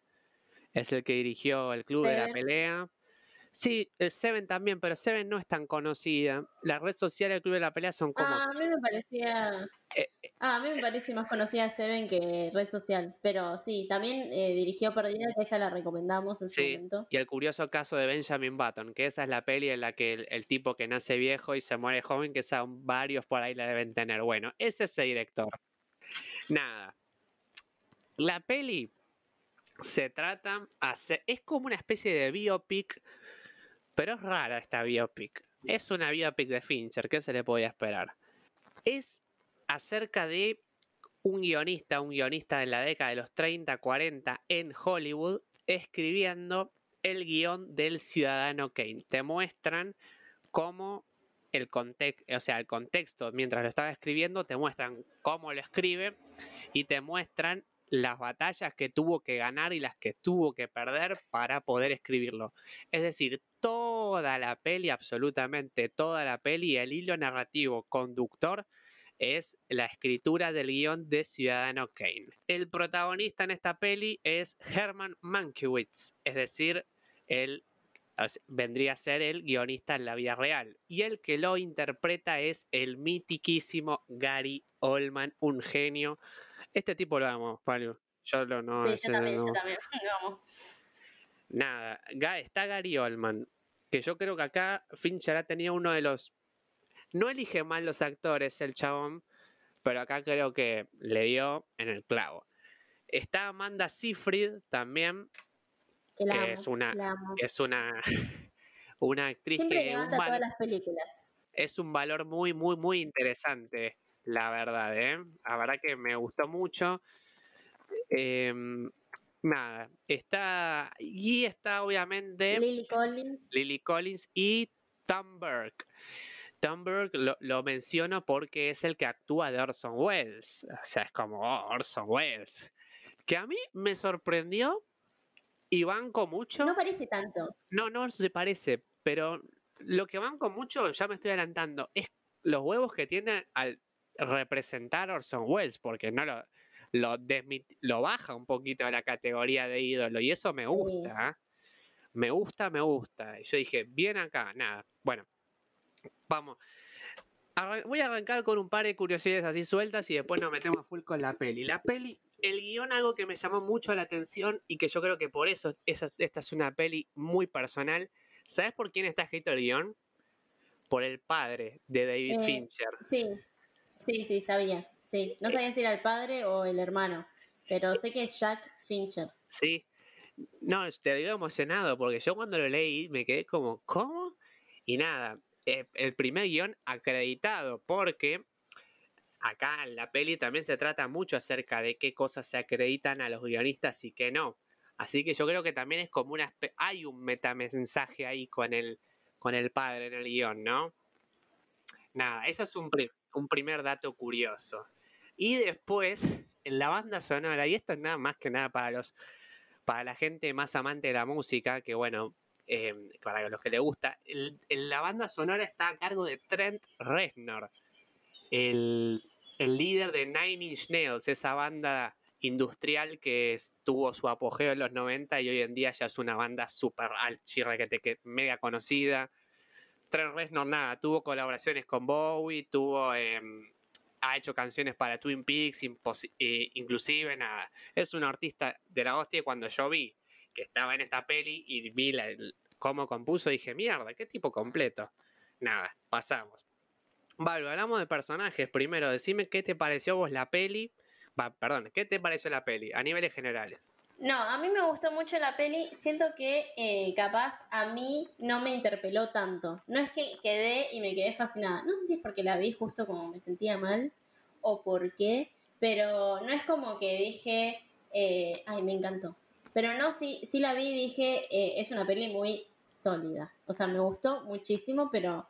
es el que dirigió el Club de la Pelea. Sí, el Seven también, pero Seven no es tan conocida. La red social del Club de la Pelea son como... Ah, a mí me parecía... Eh, eh. ah, a mí me parece más conocida Seven que red social, pero sí, también eh, dirigió Perdida, que esa la recomendamos en su momento. Y el curioso caso de Benjamin Button, que esa es la peli en la que el, el, tipo que nace viejo y se muere joven, que son varios por ahí la deben tener. Bueno, es ese director. Nada. La peli se trata, es como una especie de biopic, pero es rara esta biopic. Es una biopic de Fincher, ¿qué se le podía esperar? Es acerca de un guionista, un guionista de la década de los 30, 40 en Hollywood, escribiendo el guion del Ciudadano Kane. Te muestran cómo el contexto, o sea, el contexto mientras lo estaba escribiendo, te muestran cómo lo escribe y te muestran las batallas que tuvo que ganar y las que tuvo que perder para poder escribirlo. Es decir, toda la peli, absolutamente toda la peli, el hilo narrativo conductor es la escritura del guion de Ciudadano Kane. El protagonista en esta peli es Herman Mankiewicz, es decir, él vendría a ser el guionista en la vida real. Y el que lo interpreta es el mitiquísimo Gary Oldman, un genio este tipo lo amo, Pablo. Yo lo no. Sí, yo también, yo también. Lo Nada, está Gary Oldman, que yo creo que acá Fincher ha tenido uno de los. No elige mal los actores el chabón, pero acá creo que le dio en el clavo. Está Amanda Seyfried también, que, es una, es una, una actriz Siempre que levanta todas las películas. Es un valor muy, muy, muy interesante la verdad, ¿eh? La verdad que me gustó mucho. Em, nada, está. Y está obviamente. Lily Collins. Lily Collins y Tom Burke. Tom Burke lo, menciono porque es el que actúa de Orson Welles. O sea, es como oh, Orson Welles. Que a mí me sorprendió y banco mucho. No parece tanto. No, no se parece, pero lo que banco mucho, ya me estoy adelantando, es los huevos que tiene al representar Orson Welles, porque no lo, lo, lo baja un poquito a la categoría de ídolo y eso me gusta. ¿eh? Me gusta, me gusta. Y yo dije, bien acá, nada. Bueno, vamos. voy a arrancar con un par de curiosidades así sueltas y después nos metemos full con la peli. La peli, el guion, algo que me llamó mucho la atención y que yo creo que por eso esta es una peli muy personal. ¿Sabes por quién está escrito el guion? Por el padre de David eh, Fincher. Sí. Sí, sí, sabía. Sí. No sabía si era el padre o el hermano, pero sé que es Jack Fincher. Sí. No, te digo emocionado porque yo cuando lo leí me quedé como, ¿cómo? Y nada, eh, el primer guion acreditado porque acá en la peli también se trata mucho acerca de qué cosas se acreditan a los guionistas y qué no. Así que yo creo que también es como una... Hay un metamensaje ahí con el, con el padre en el guion, ¿no? Nada, eso es un, un primer dato curioso. Y después, en la banda sonora, y esto es nada más que nada para los para la gente más amante de la música, que bueno, eh, para los que le gusta, la banda sonora está a cargo de Trent Reznor, el, el líder de Nine Inch Nails, esa banda industrial que tuvo su apogeo en los 90 y hoy en día ya es una banda súper te que mega conocida. Trent Reznor nada, tuvo colaboraciones con Bowie, tuvo em, ha hecho canciones para Twin Peaks, inclusive nada. Es un artista de la hostia cuando yo vi que estaba en esta peli y vi la, cómo compuso, dije, mierda, qué tipo completo. Nada, pasamos. Vale, hablamos de personajes. Primero, decime qué te pareció vos la peli perdón, ¿qué te pareció la peli a niveles generales? No, a mí me gustó mucho la peli. Siento que eh, capaz a mí no me interpeló tanto. No es que quedé y me quedé fascinada. No sé si es porque la vi justo como me sentía mal o por qué, pero no es como que dije, eh, ay, me encantó. Pero no, sí, sí la vi y dije, eh, es una peli muy sólida. O sea, me gustó muchísimo, pero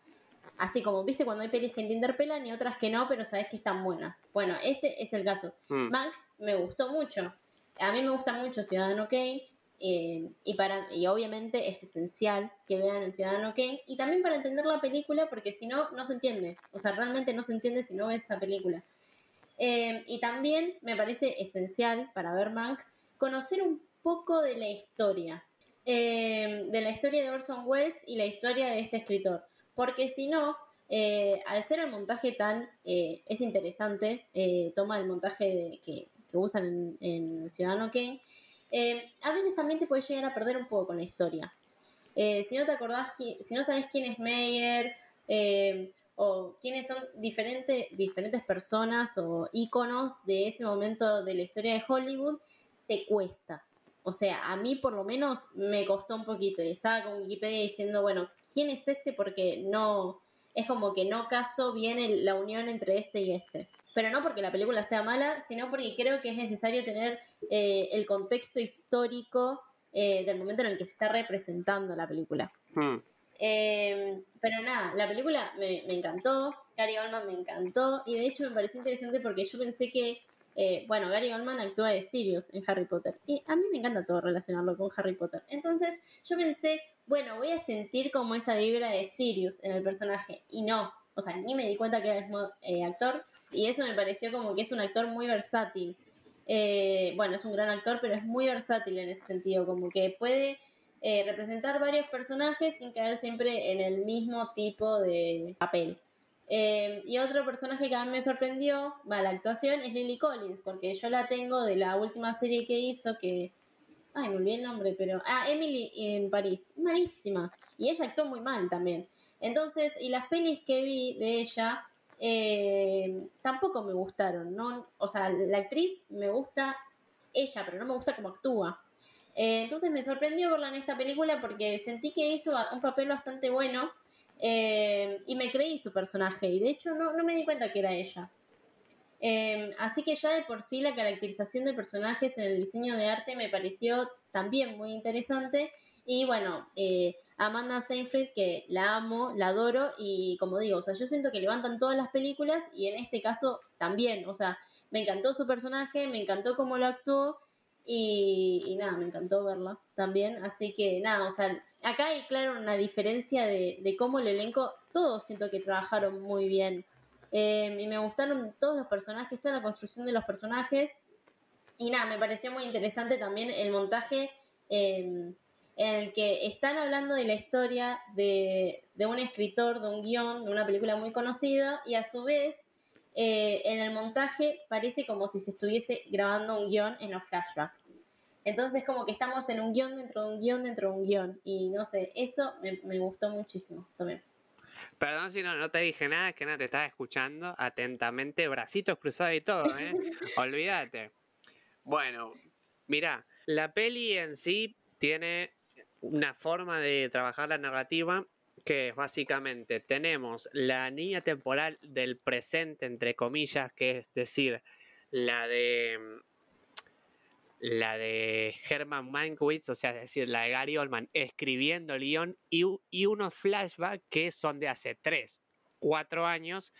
Así como, viste, cuando hay pelis que te interpelan y otras que no, pero sabes que están buenas. Bueno, este es el caso. Mm. Mank me gustó mucho. A mí me gusta mucho Ciudadano Kane. Eh, y, para, y obviamente es esencial que vean el Ciudadano Kane. Y también para entender la película, porque si no, no se entiende. O sea, realmente no se entiende si no ves esa película. Eh, y también me parece esencial para ver Mank conocer un poco de la historia. Eh, de la historia de Orson Welles y la historia de este escritor porque si no, al ser el montaje tan, es interesante, toma el montaje que, usan en, Ciudadano Kane, a veces también te puede llegar a perder un poco con la historia. si no te acordás, si no sabes quién es Meyer, o quiénes son diferentes, diferentes personas o íconos de ese momento de la historia de Hollywood, te cuesta. O sea, a mí por lo menos me costó un poquito y estaba con Wikipedia diciendo, bueno, ¿quién es este? Porque no, es como que no caso bien la unión entre este y este. Pero no porque la película sea mala, sino porque creo que es necesario tener eh, el contexto histórico eh, del momento en el que se está representando la película. Em, pero nada, la película me, me encantó, Gary Oldman me encantó y de hecho me pareció interesante porque yo pensé que eh, bueno, Gary Oldman actúa de Sirius en Harry Potter. Y a mí me encanta todo relacionarlo con Harry Potter. Entonces yo pensé, bueno, voy a sentir como esa vibra de Sirius en el personaje. Y no, o sea, ni me di cuenta que era el mismo eh, actor. Y eso me pareció como que es un actor muy versátil. Eh, bueno, es un gran actor, pero es muy versátil en ese sentido, como que puede representar varios personajes sin caer siempre en el mismo tipo de papel. Em, y otro personaje que a mí me sorprendió, va, la actuación, es Lily Collins, porque yo la tengo de la última serie que hizo, que... Ay, me olvidé el nombre, pero... Ah, Emily en París. Malísima. Y ella actuó muy mal también. Entonces, y las pelis que vi de ella, em, tampoco me gustaron, ¿no? O sea, la actriz me gusta ella, pero no me gusta cómo actúa. Eh, entonces me sorprendió verla en esta película porque sentí que hizo un papel bastante bueno eh, y me creí su personaje. Y de hecho no, me di cuenta que era ella. Eh, así que ya de por sí la caracterización de personajes en el diseño de arte me pareció también muy interesante. Y bueno, eh, Amanda Seyfried, que la amo, la adoro y como digo, o sea, yo siento que levantan todas las películas y en este caso también, o sea, me encantó su personaje, me encantó cómo lo actuó y, nada, me encantó verla también. Así que nada, o sea, acá hay claro una diferencia de, cómo el elenco, todos siento que trabajaron muy bien. Em, y me gustaron todos los personajes, toda la construcción de los personajes. Y nada, me pareció muy interesante también el montaje em, en el que están hablando de la historia de, de un escritor, de un guion, de una película muy conocida, y a su vez eh, en el montaje parece como si se estuviese grabando un guion en los flashbacks. Entonces como que estamos en un guion dentro de un guion dentro de un guion. Y no sé, eso me, gustó muchísimo también. Perdón si no, no te dije nada, es que nada, te estaba escuchando atentamente, bracitos cruzados y todo, ¿eh? Olvídate. Bueno, mira, la peli en sí tiene una forma de trabajar la narrativa que básicamente tenemos la línea temporal del presente, entre comillas, que es decir, la de la de Herman Mankiewicz, o sea, es decir, la de Gary Oldman escribiendo el guion y, y unos flashbacks que son de hace tres cuatro años,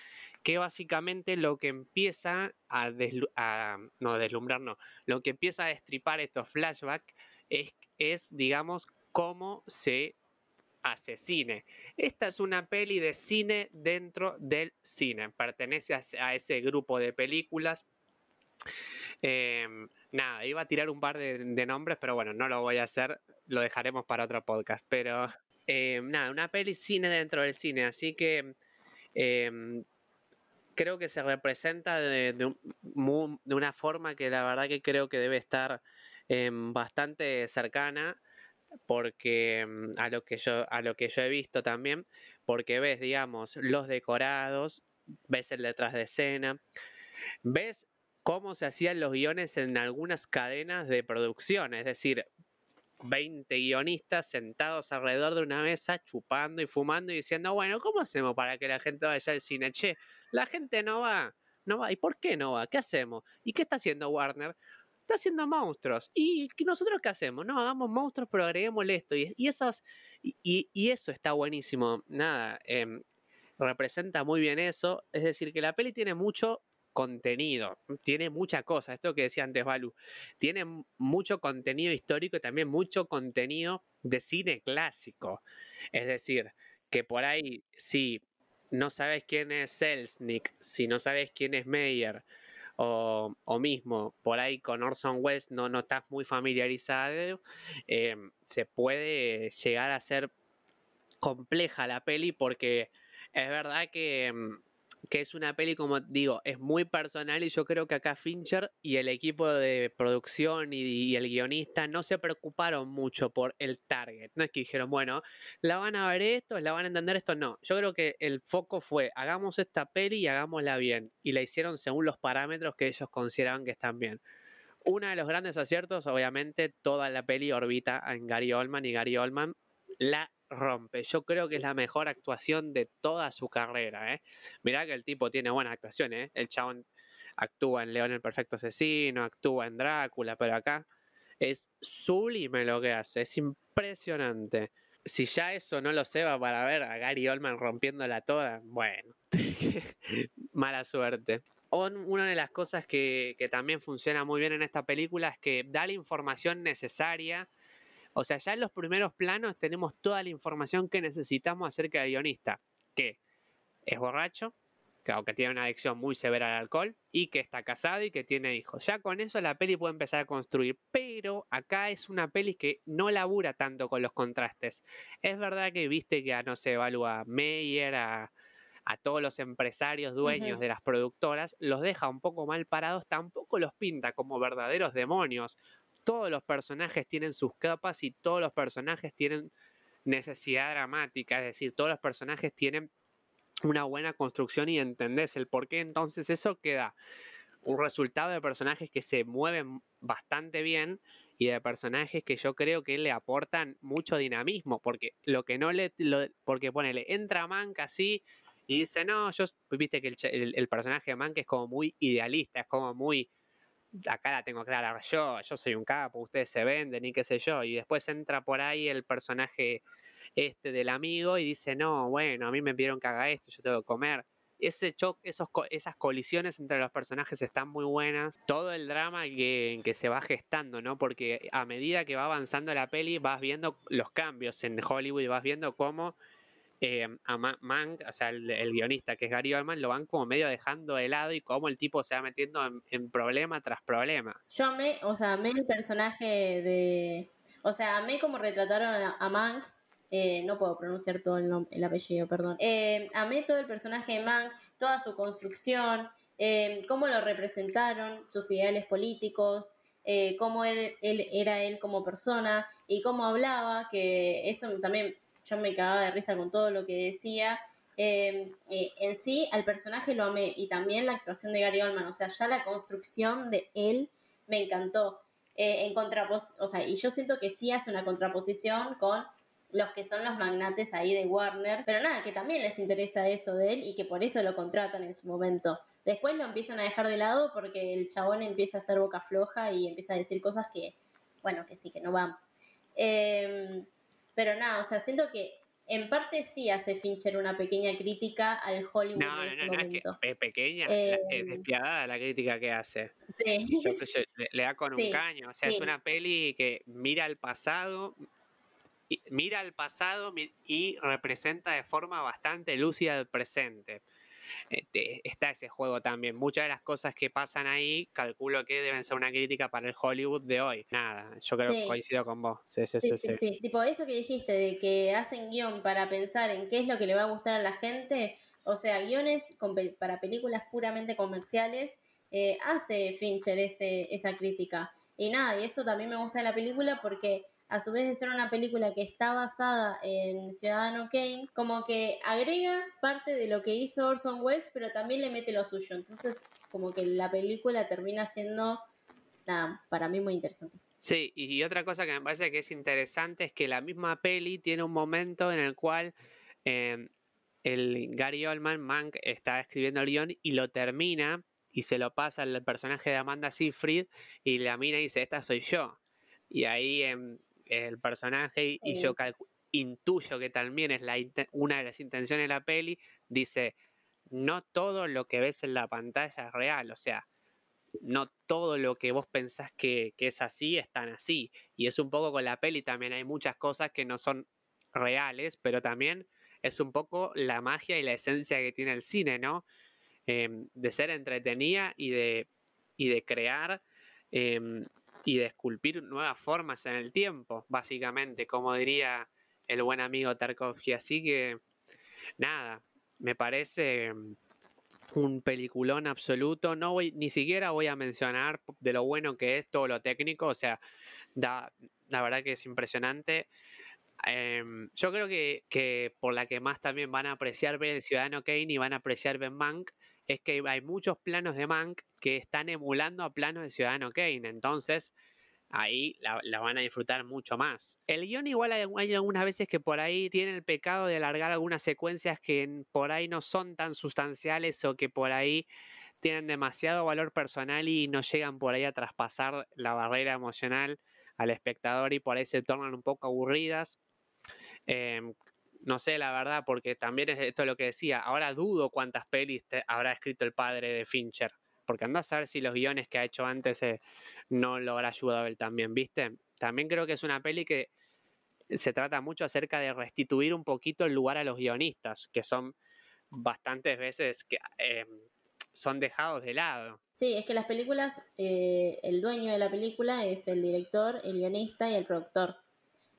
que básicamente lo que empieza a, no deslumbrar, no, lo que empieza a destripar estos flashbacks es, es, digamos, cómo se hace cine. Esta es una peli de cine dentro del cine, pertenece a, ese grupo de películas. Em, nada, iba a tirar un par de, nombres, pero bueno, no lo voy a hacer, lo dejaremos para otro podcast. Pero em, nada, una peli cine dentro del cine, así que em, creo que se representa de, una forma que la verdad que creo que debe estar bastante cercana porque em, a lo que yo a lo que yo he visto también porque ves digamos los decorados ves el detrás de escena ves cómo se hacían los guiones en algunas cadenas de producción es decir 20 guionistas sentados alrededor de una mesa chupando y fumando y diciendo, bueno, ¿cómo hacemos para que la gente vaya al cine? Che, la gente no va, no va. ¿Y por qué no va? ¿Qué hacemos? ¿Y qué está haciendo Warner? Está haciendo monstruos. ¿Y nosotros qué hacemos? No, hagamos monstruos, pero agreguémosle esto. Y, esas, y, eso está buenísimo. Nada, em, representa muy bien eso. Es decir, que la peli tiene mucho contenido, tiene mucha cosa, esto que decía antes Balu, tiene mucho contenido histórico y también mucho contenido de cine clásico. Es decir, que por ahí, si no sabes quién es Selznick, si no sabes quién es Meyer, o, mismo por ahí con Orson Welles no, no estás muy familiarizado, eh, se puede llegar a ser compleja la peli porque es verdad que mm, que es una peli, como digo, es muy personal y yo creo que acá Fincher y el equipo de producción y, el guionista no se preocuparon mucho por el target. No es que dijeron, bueno, la van a ver esto, la van a entender esto, no. Yo creo que el foco fue, hagamos esta peli y hagámosla bien. Y la hicieron según los parámetros que ellos consideraban que están bien. Uno de los grandes aciertos, obviamente, toda la peli orbita en Gary Oldman y Gary Oldman la rompe. Yo creo que es la mejor actuación de toda su carrera. ¿eh? Mirá que el tipo tiene buenas actuaciones. ¿eh? El chabón actúa en León el Perfecto Asesino, actúa en Drácula, pero acá es sublime lo que hace. Es impresionante. Si ya eso no lo se va para ver a Gary Oldman rompiéndola toda, bueno, mala suerte. Una de las cosas que también funciona muy bien en esta película es que da la información necesaria o sea, ya en los primeros planos tenemos toda la información que necesitamos acerca del guionista, que es borracho, que aunque tiene una adicción muy severa al alcohol, y que está casado y que tiene hijos. Ya con eso la peli puede empezar a construir, pero acá es una peli que no labura tanto con los contrastes. Es verdad que viste que a, no se evalúa a Meyer, a, todos los empresarios dueños de las productoras, los deja un poco mal parados, tampoco los pinta como verdaderos demonios todos los personajes tienen sus capas y todos los personajes tienen necesidad dramática, es decir, todos los personajes tienen una buena construcción y entendés el por qué, entonces eso queda un resultado de personajes que se mueven bastante bien y de personajes que yo creo que le aportan mucho dinamismo, porque lo que no le, porque ponele, entra Mank así y dice, no, yo, viste que el, el personaje de Mank es como muy idealista, es como muy, acá la tengo clara yo, yo soy un capo, ustedes se venden y qué sé yo, y después entra por ahí el personaje este del amigo y dice, no, bueno, a mí me pidieron que haga esto, yo tengo que comer. Ese choque, esos, esas colisiones entre los personajes están muy buenas. Todo el drama que, que se va gestando, ¿no? Porque a medida que va avanzando la peli, vas viendo los cambios en Hollywood vas viendo cómo eh, a Mank, o sea, el, guionista que es Gary Oldman, lo van como medio dejando de lado y cómo el tipo se va metiendo en, problema tras problema. Yo amé, o sea, amé el personaje de. O sea, amé como retrataron a, Mank. Eh, no puedo pronunciar todo el, nombre, el apellido, perdón. Eh, amé todo el personaje de Mank, toda su construcción, cómo lo representaron, sus ideales políticos. cómo él, él, era él como persona y cómo hablaba, que eso también yo me cagaba de risa con todo lo que decía. Em, eh, en sí, al personaje lo amé y también la actuación de Gary Oldman, o sea, ya la construcción de él me encantó. Eh, en contrapos o sea, y yo siento que sí hace una contraposición con los que son los magnates ahí de Warner, pero nada, que también les interesa eso de él y que por eso lo contratan en su momento. Después lo empiezan a dejar de lado porque el chabón empieza a hacer boca floja y empieza a decir cosas que, bueno, que sí, que no van. Eh, pero nada, o sea, siento que en parte sí hace Fincher una pequeña crítica al Hollywood no, en ese no, momento. Es, pequeña, es em, despiadada la crítica que hace. Sí. le, da con un caño. O sea, es una peli que mira al pasado, mira al pasado y representa de forma bastante lúcida el presente. Este, está ese juego también. Muchas de las cosas que pasan ahí, calculo que deben ser una crítica para el Hollywood de hoy. Nada, yo creo que coincido con vos. Sí sí sí, sí Tipo, eso que dijiste de que hacen guion para pensar en qué es lo que le va a gustar a la gente. O sea, guiones para películas puramente comerciales, eh, hace Fincher ese, esa crítica. Y nada, y eso también me gusta de la película porque a su vez de ser una película que está basada en Ciudadano Kane, como que agrega parte de lo que hizo Orson Welles, pero también le mete lo suyo. Entonces, como que la película termina siendo, para mí muy interesante. Sí, y otra cosa que me parece que es interesante es que la misma peli tiene un momento en el cual em, el Gary Oldman, Mank, está escribiendo el guion y lo termina y se lo pasa al personaje de Amanda Seyfried y la mina dice, esta soy yo. Y ahí em, el personaje y yo intuyo que también es la, una de las intenciones de la peli, dice, no todo lo que ves en la pantalla es real, o sea, no todo lo que vos pensás que, que, es así es tan así. Y es un poco con la peli también hay muchas cosas que no son reales, pero también es un poco la magia y la esencia que tiene el cine, ¿no? Em, de ser entretenida y de, y de crear em, y de esculpir nuevas formas en el tiempo, básicamente, como diría el buen amigo Tarkovsky. Así que, nada, me parece mm, un peliculón absoluto. No voy, ni siquiera voy a mencionar de lo bueno que es todo lo técnico, o sea, da, la verdad que es impresionante. Em, yo creo que, que, por la que más también van a apreciar ver el Ciudadano Kane y van a apreciar Ben Mank es que hay muchos planos de Mank que están emulando a planos de Ciudadano Kane. Entonces, ahí la, van a disfrutar mucho más. El guion igual hay, algunas veces que por ahí tiene el pecado de alargar algunas secuencias que por ahí no son tan sustanciales o que por ahí tienen demasiado valor personal y no llegan por ahí a traspasar la barrera emocional al espectador y por ahí se tornan un poco aburridas. Em, no sé, la verdad, porque también es esto lo que decía. Ahora dudo cuántas pelis habrá escrito el padre de Fincher. Porque anda a saber si los guiones que ha hecho antes eh, no lo habrá ayudado él también, ¿viste? También creo que es una peli que se trata mucho acerca de restituir un poquito el lugar a los guionistas, que son bastantes veces que em, son dejados de lado. Sí, es que las películas, eh, el dueño de la película es el director, el guionista y el productor.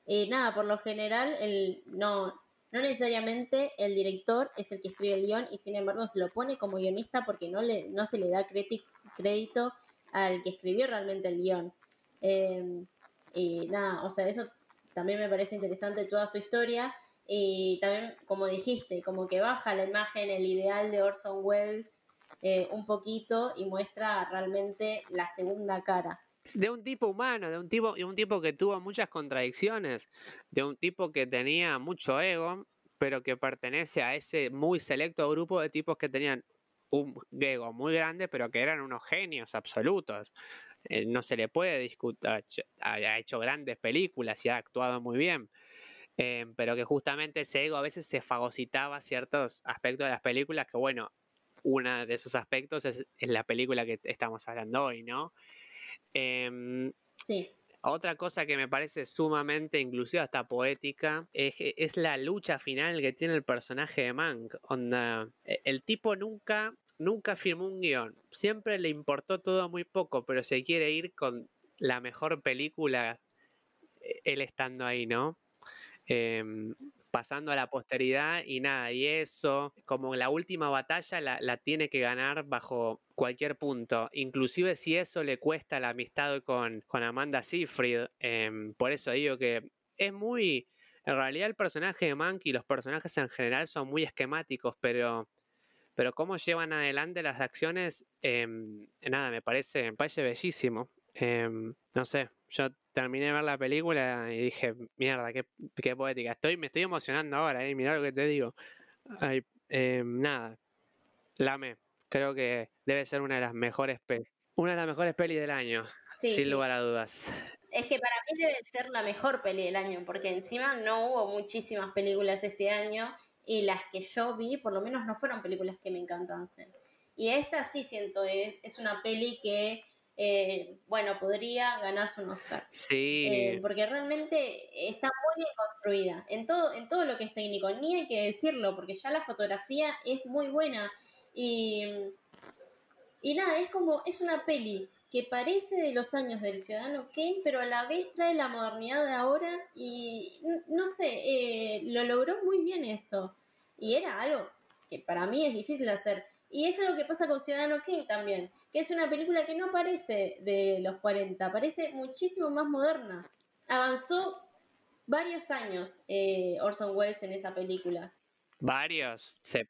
Eh, nada, por lo general, el, no, no necesariamente el director es el que escribe el guion y sin embargo se lo pone como guionista porque no, le, no se le da crédito al que escribió realmente el guion. Em, y nada, o sea, eso también me parece interesante toda su historia. Y también, como dijiste, como que baja la imagen, el ideal de Orson Welles eh, un poquito y muestra realmente la segunda cara de un tipo humano, de un tipo, de un tipo que tuvo muchas contradicciones, de un tipo que tenía mucho ego, pero que pertenece a ese muy selecto grupo de tipos que tenían un ego muy grande, pero que eran unos genios absolutos. Eh, no se le puede discutir, ha hecho grandes películas y ha actuado muy bien. Eh, pero que justamente ese ego a veces se fagocitaba ciertos aspectos de las películas que, bueno, uno de esos aspectos es, es la película que estamos hablando hoy, ¿no? Em, sí. Otra cosa que me parece sumamente, inclusive hasta poética, es, es, la lucha final que tiene el personaje de Mank. Onda, e, el tipo nunca, nunca firmó un guion. Siempre le importó todo muy poco, pero se quiere ir con la mejor película e, él estando ahí, ¿no? Em, pasando a la posteridad y nada, y eso, como la última batalla la, tiene que ganar bajo cualquier punto, inclusive si eso le cuesta la amistad con, con Amanda Seyfried, em, por eso digo que es muy, en realidad el personaje de Monkey y los personajes en general son muy esquemáticos, pero pero cómo llevan adelante las acciones, em, nada, me parece, me parece bellísimo. Em, no sé, yo terminé de ver la película y dije, mierda, qué, qué poética. Estoy, me estoy emocionando ahora, eh, mirá lo que te digo. Ay, eh, nada, Lame, creo que debe ser una de las mejores pelis. Una de las mejores pelis del año, sin lugar a dudas. Es que para mí debe ser la mejor peli del año, porque encima no hubo muchísimas películas este año y las que yo vi, por lo menos no fueron películas que me encantasen. Y esta sí siento, es, es una peli que, eh, bueno, podría ganarse un Oscar. Sí. Eh, porque realmente está muy bien construida en todo, en todo lo que es técnico. Ni hay que decirlo, porque ya la fotografía es muy buena. Y, y nada, es como, es una peli que parece de los años del Ciudadano Kane, pero a la vez trae la modernidad de ahora y no sé, eh, lo logró muy bien eso. Y era algo que para mí es difícil hacer. Y es algo que pasa con Ciudadano Kane también, que es una película que no parece de los 40, parece muchísimo más moderna. Avanzó varios años eh, Orson Welles en esa película. Varios, se,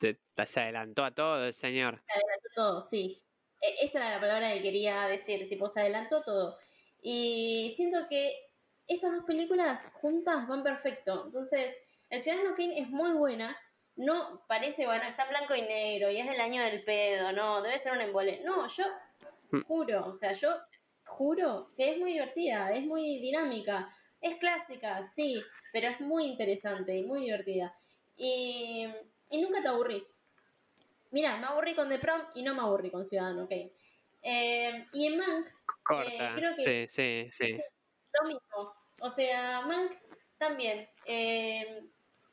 se adelantó a todo el señor. Se adelantó todo, sí. E, esa era la palabra que quería decir, tipo, se adelantó todo. Y siento que esas dos películas juntas van perfecto. Entonces, El Ciudadano Kane es muy buena. No parece, bueno, está en blanco y negro y es del año del pedo, no, debe ser un embole. No, yo mm. juro, o sea, yo juro que es muy divertida, es muy dinámica. Es clásica, sí, pero es muy interesante y muy divertida. Y, y nunca te aburrís. Mira, me aburrí con The Prom y no me aburrí con Ciudadano ok. Eh, y en Mank, eh, creo que. Sí, sí, sí. Lo mismo. O sea, Mank también. Eh,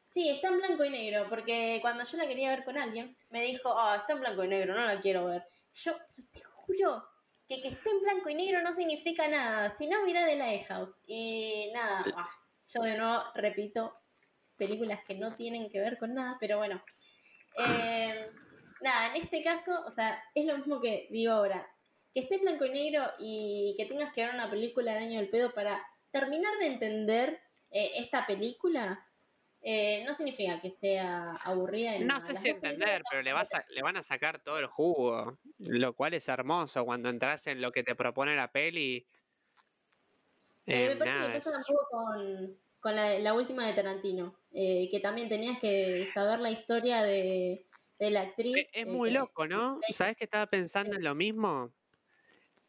sí, está en blanco y negro, porque cuando yo la quería ver con alguien, me dijo, ah, está en blanco y negro, no la quiero ver. Yo te juro que que esté en blanco y negro no significa nada. Si no, mira de Lighthouse. Y nada, ah, yo de nuevo repito, películas que no tienen que ver con nada, pero bueno. Eh, nada, en este caso, o sea, es lo mismo que digo ahora. Que esté en blanco y negro y que tengas que ver una película del año del pedo para terminar de entender eh, esta película, eh, no significa que sea aburrida. En no sé si entender, pero le, vas le van a sacar todo el jugo, lo cual es hermoso cuando entras en lo que te propone la peli. Eh, me parece que pasa un poco con, con la, la, última de Tarantino, que también tenías que saber la historia de, de la actriz. Es, eh, muy loco, ¿no? ¿Sabes que estaba pensando en lo mismo?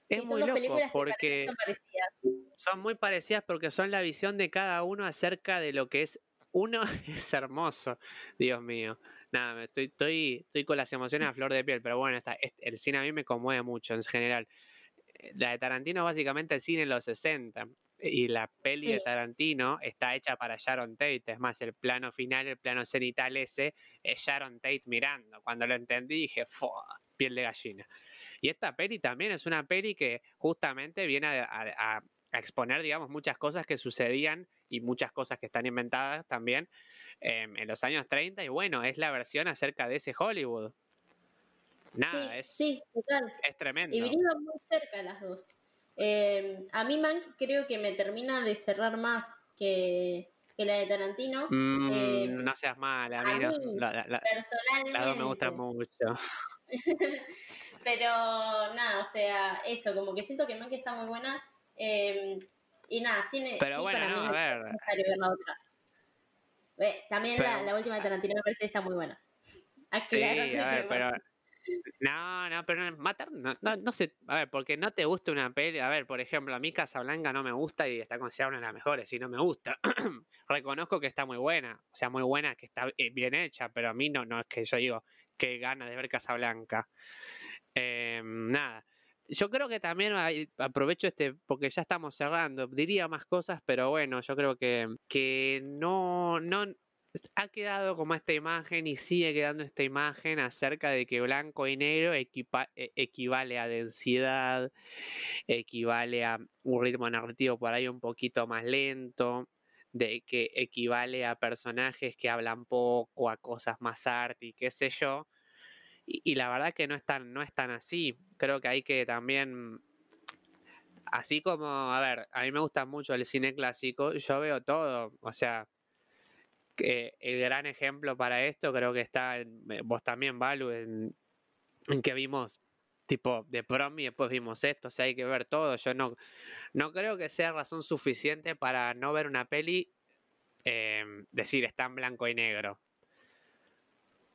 es muy loco porque son, parecidas. son muy parecidas porque son la visión de cada uno acerca de lo que es uno es hermoso, Dios mío. Nada, estoy, estoy, estoy con las emociones a flor de piel, pero bueno, el cine a mí me conmueve mucho en general. Eh, la de Tarantino básicamente el cine en los 60 y la peli de Tarantino está hecha para Sharon Tate. Es más, el plano final, el plano cenital ese, es Sharon Tate mirando. Cuando lo entendí dije, piel de gallina. Y esta peli también es una peli que justamente viene a, exponer, digamos, muchas cosas que sucedían y muchas cosas que están inventadas también em, en los años 30. Y bueno, es la versión acerca de ese Hollywood. Nada, es, sí, total. es tremendo. Y vinieron muy cerca las dos. Eh, a mí Mank creo que me termina de cerrar más que, la de Tarantino. Mm, eh, no seas mala, a mí, personalmente. me gusta mucho. Pero nada, o sea, eso, como que siento que Mank está muy buena. Eh, y nada, cine. Pero bueno, no, a ver. ver la otra. también la, la, última de Tarantino me parece que está muy buena. sí, a ver, pero no, no, pero matar, no, no, sé, a ver, porque no te gusta una peli, a ver, por ejemplo, a mí Casablanca no me gusta y está considerada una de las mejores y no me gusta. Reconozco que está muy buena, o sea, muy buena, que está eh, bien hecha, pero a mí no, no es que yo digo que gana de ver Casablanca. Eh, nada, yo creo que también aprovecho este, porque ya estamos cerrando, diría más cosas, pero bueno, yo creo que, que no, no, ha quedado como esta imagen y sigue quedando esta imagen acerca de que blanco y negro e, equivale a densidad, equivale a un ritmo narrativo por ahí un poquito más lento, de que equivale a personajes que hablan poco, a cosas más arte y qué sé yo. Y, la verdad que no es, tan, no es tan así. Creo que hay que también así como, a ver, a mí me gusta mucho el cine clásico, yo veo todo, o sea, el gran ejemplo para esto creo que está en, eh, vos también, Valu, en, que vimos tipo de prom y después vimos esto, o sea, hay que ver todo. Yo no, no creo que sea razón suficiente para no ver una peli, eh, decir, está en blanco y negro.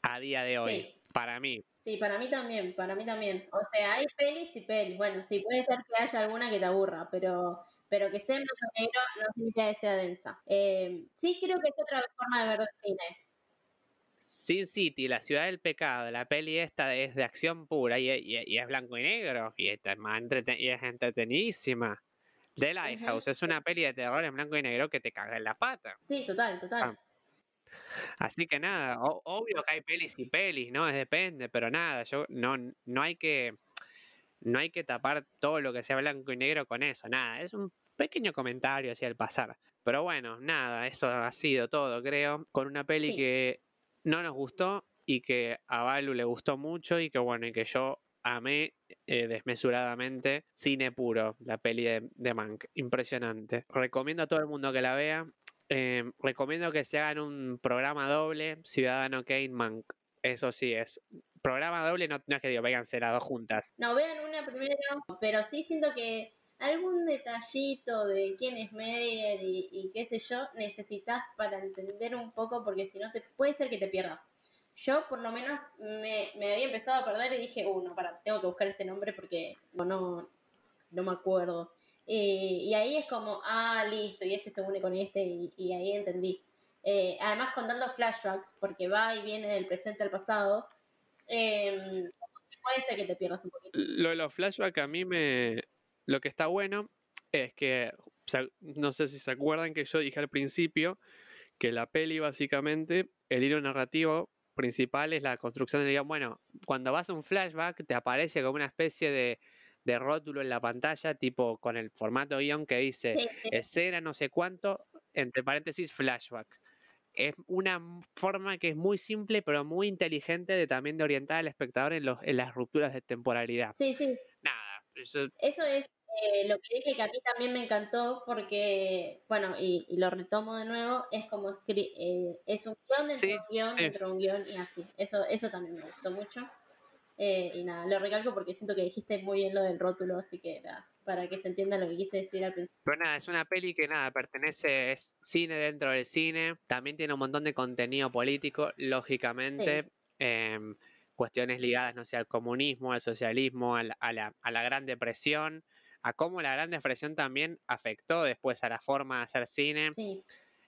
A día de hoy. Para mí. Sí, para mí también, para mí también. O sea, hay pelis y pelis. Bueno, sí, puede ser que haya alguna que te aburra, pero, pero que sea en blanco y negro no significa que sea densa. Eh, sí, creo que es otra forma de ver el cine. Sin City, La Ciudad del Pecado, la peli esta es de acción pura y, es blanco y negro y, esta es, más y es entretenidísima. The Lighthouse es una peli de terror en blanco y negro que te caga en la pata. Sí, total, total. Ah. Así que nada, obvio que hay pelis y pelis, ¿no? Depende, pero nada, yo no, no hay que no hay que tapar todo lo que sea blanco y negro con eso, nada, es un pequeño comentario hacia el pasar. Pero bueno, nada, eso ha sido todo, creo, con una peli que no nos gustó y que a Balu le gustó mucho y que bueno, y que yo amé eh, desmesuradamente Cine Puro, la peli de, de Mank. Impresionante. Recomiendo a todo el mundo que la vea. Em, recomiendo que se hagan un programa doble, Ciudadano Kane Mank. Eso sí es. Programa doble no, es que digo, véanse las dos juntas. No, vean una primero, pero sí siento que algún detallito de quién es Meyer y, y, qué sé yo necesitas para entender un poco, porque si no te puede ser que te pierdas. Yo por lo menos me, me había empezado a perder y dije, uh, no, para, tengo que buscar este nombre porque no, no me acuerdo. Eh, y ahí es como, ah, listo, y este se une con este, y, ahí entendí. Eh, además contando flashbacks, porque va y viene del presente al pasado, em, puede ser que te pierdas un poquito. Lo de los flashbacks a mí me... Lo que está bueno es que, no sé si se acuerdan que yo dije al principio que la peli básicamente, el hilo narrativo principal es la construcción de, digamos, bueno, cuando vas a un flashback te aparece como una especie de, de rótulo en la pantalla, tipo con el formato guion que dice escena no sé cuánto, entre paréntesis flashback. Es una forma que es muy simple, pero muy inteligente de también de orientar al espectador en, los, en las rupturas de temporalidad. Sí, sí. Nada. Eso, eso es eh, lo que dije que a mí también me encantó porque, bueno, y, lo retomo de nuevo, es como eh, es un guion dentro de un guion, dentro de un guion y así. Eso, eso también me gustó mucho. Eh, y nada, lo recalco porque siento que dijiste muy bien lo del rótulo, así que nada, para que se entienda lo que quise decir al principio. Pero nada, es una peli que nada, pertenece, es cine dentro del cine, también tiene un montón de contenido político, lógicamente. Em, cuestiones ligadas, no sé, al comunismo, al socialismo, a la, a la, a la Gran Depresión, a cómo la Gran Depresión también afectó después a la forma de hacer cine.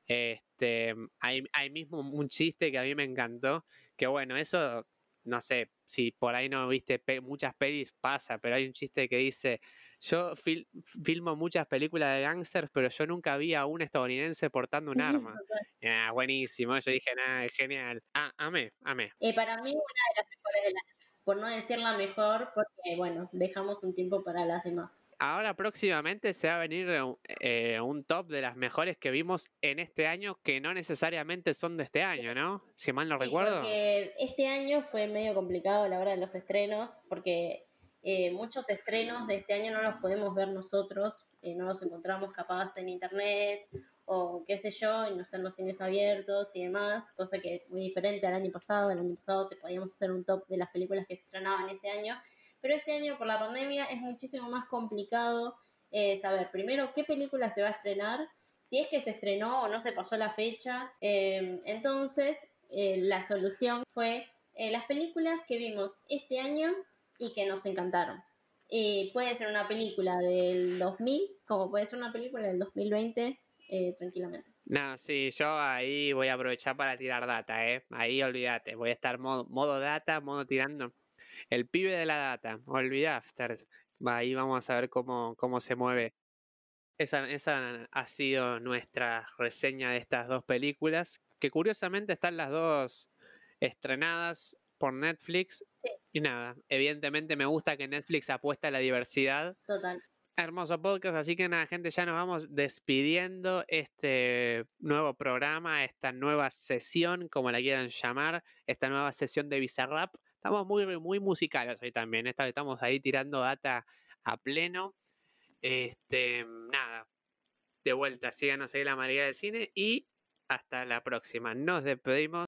Este, hay, hay mismo un chiste que a mí me encantó, que bueno, eso, no sé, si por ahí no viste muchas pelis, pasa, pero hay un chiste que dice, yo filmo muchas películas de gangsters, pero yo nunca vi a un estadounidense portando un arma. ah, buenísimo, yo dije, nada, genial. Ah, amé, amé. Y para mí una de las mejores de la por no decir la mejor, porque bueno, dejamos un tiempo para las demás. Ahora próximamente se va a venir eh, un top de las mejores que vimos en este año, que no necesariamente son de este año, ¿no? Si mal no sí, recuerdo. Porque este año fue medio complicado a la hora de los estrenos, porque eh, muchos estrenos de este año no los podemos ver nosotros, eh, no los encontramos capaz en internet o qué sé yo, y no están los cines abiertos y demás, cosa que es muy diferente al año pasado. El año pasado te podíamos hacer un top de las películas que se estrenaban ese año, pero este año por la pandemia es muchísimo más complicado eh, saber primero qué película se va a estrenar, si es que se estrenó o no se pasó la fecha. Eh, entonces, eh, la solución fue las películas que vimos este año y que nos encantaron. puede ser una película del 2000, como puede ser una película del 2020 eh, tranquilamente. No, sí, yo ahí voy a aprovechar para tirar data, ¿eh? Ahí olvídate, voy a estar modo, modo data, modo tirando. El pibe de la data, Afters. Ahí vamos a ver cómo, cómo se mueve. Esa, esa ha sido nuestra reseña de estas dos películas, que curiosamente están las dos estrenadas por Netflix. Sí. Y nada, evidentemente me gusta que Netflix apuesta a la diversidad. Total. Hermoso podcast, así que nada, gente, ya nos vamos despidiendo este nuevo programa, esta nueva sesión, como la quieran llamar, esta nueva sesión de Bizarrap. Estamos muy, muy musicales hoy también, estamos ahí tirando data a pleno. Este, nada, de vuelta, síganos ahí la María del Cine y hasta la próxima. Nos despedimos.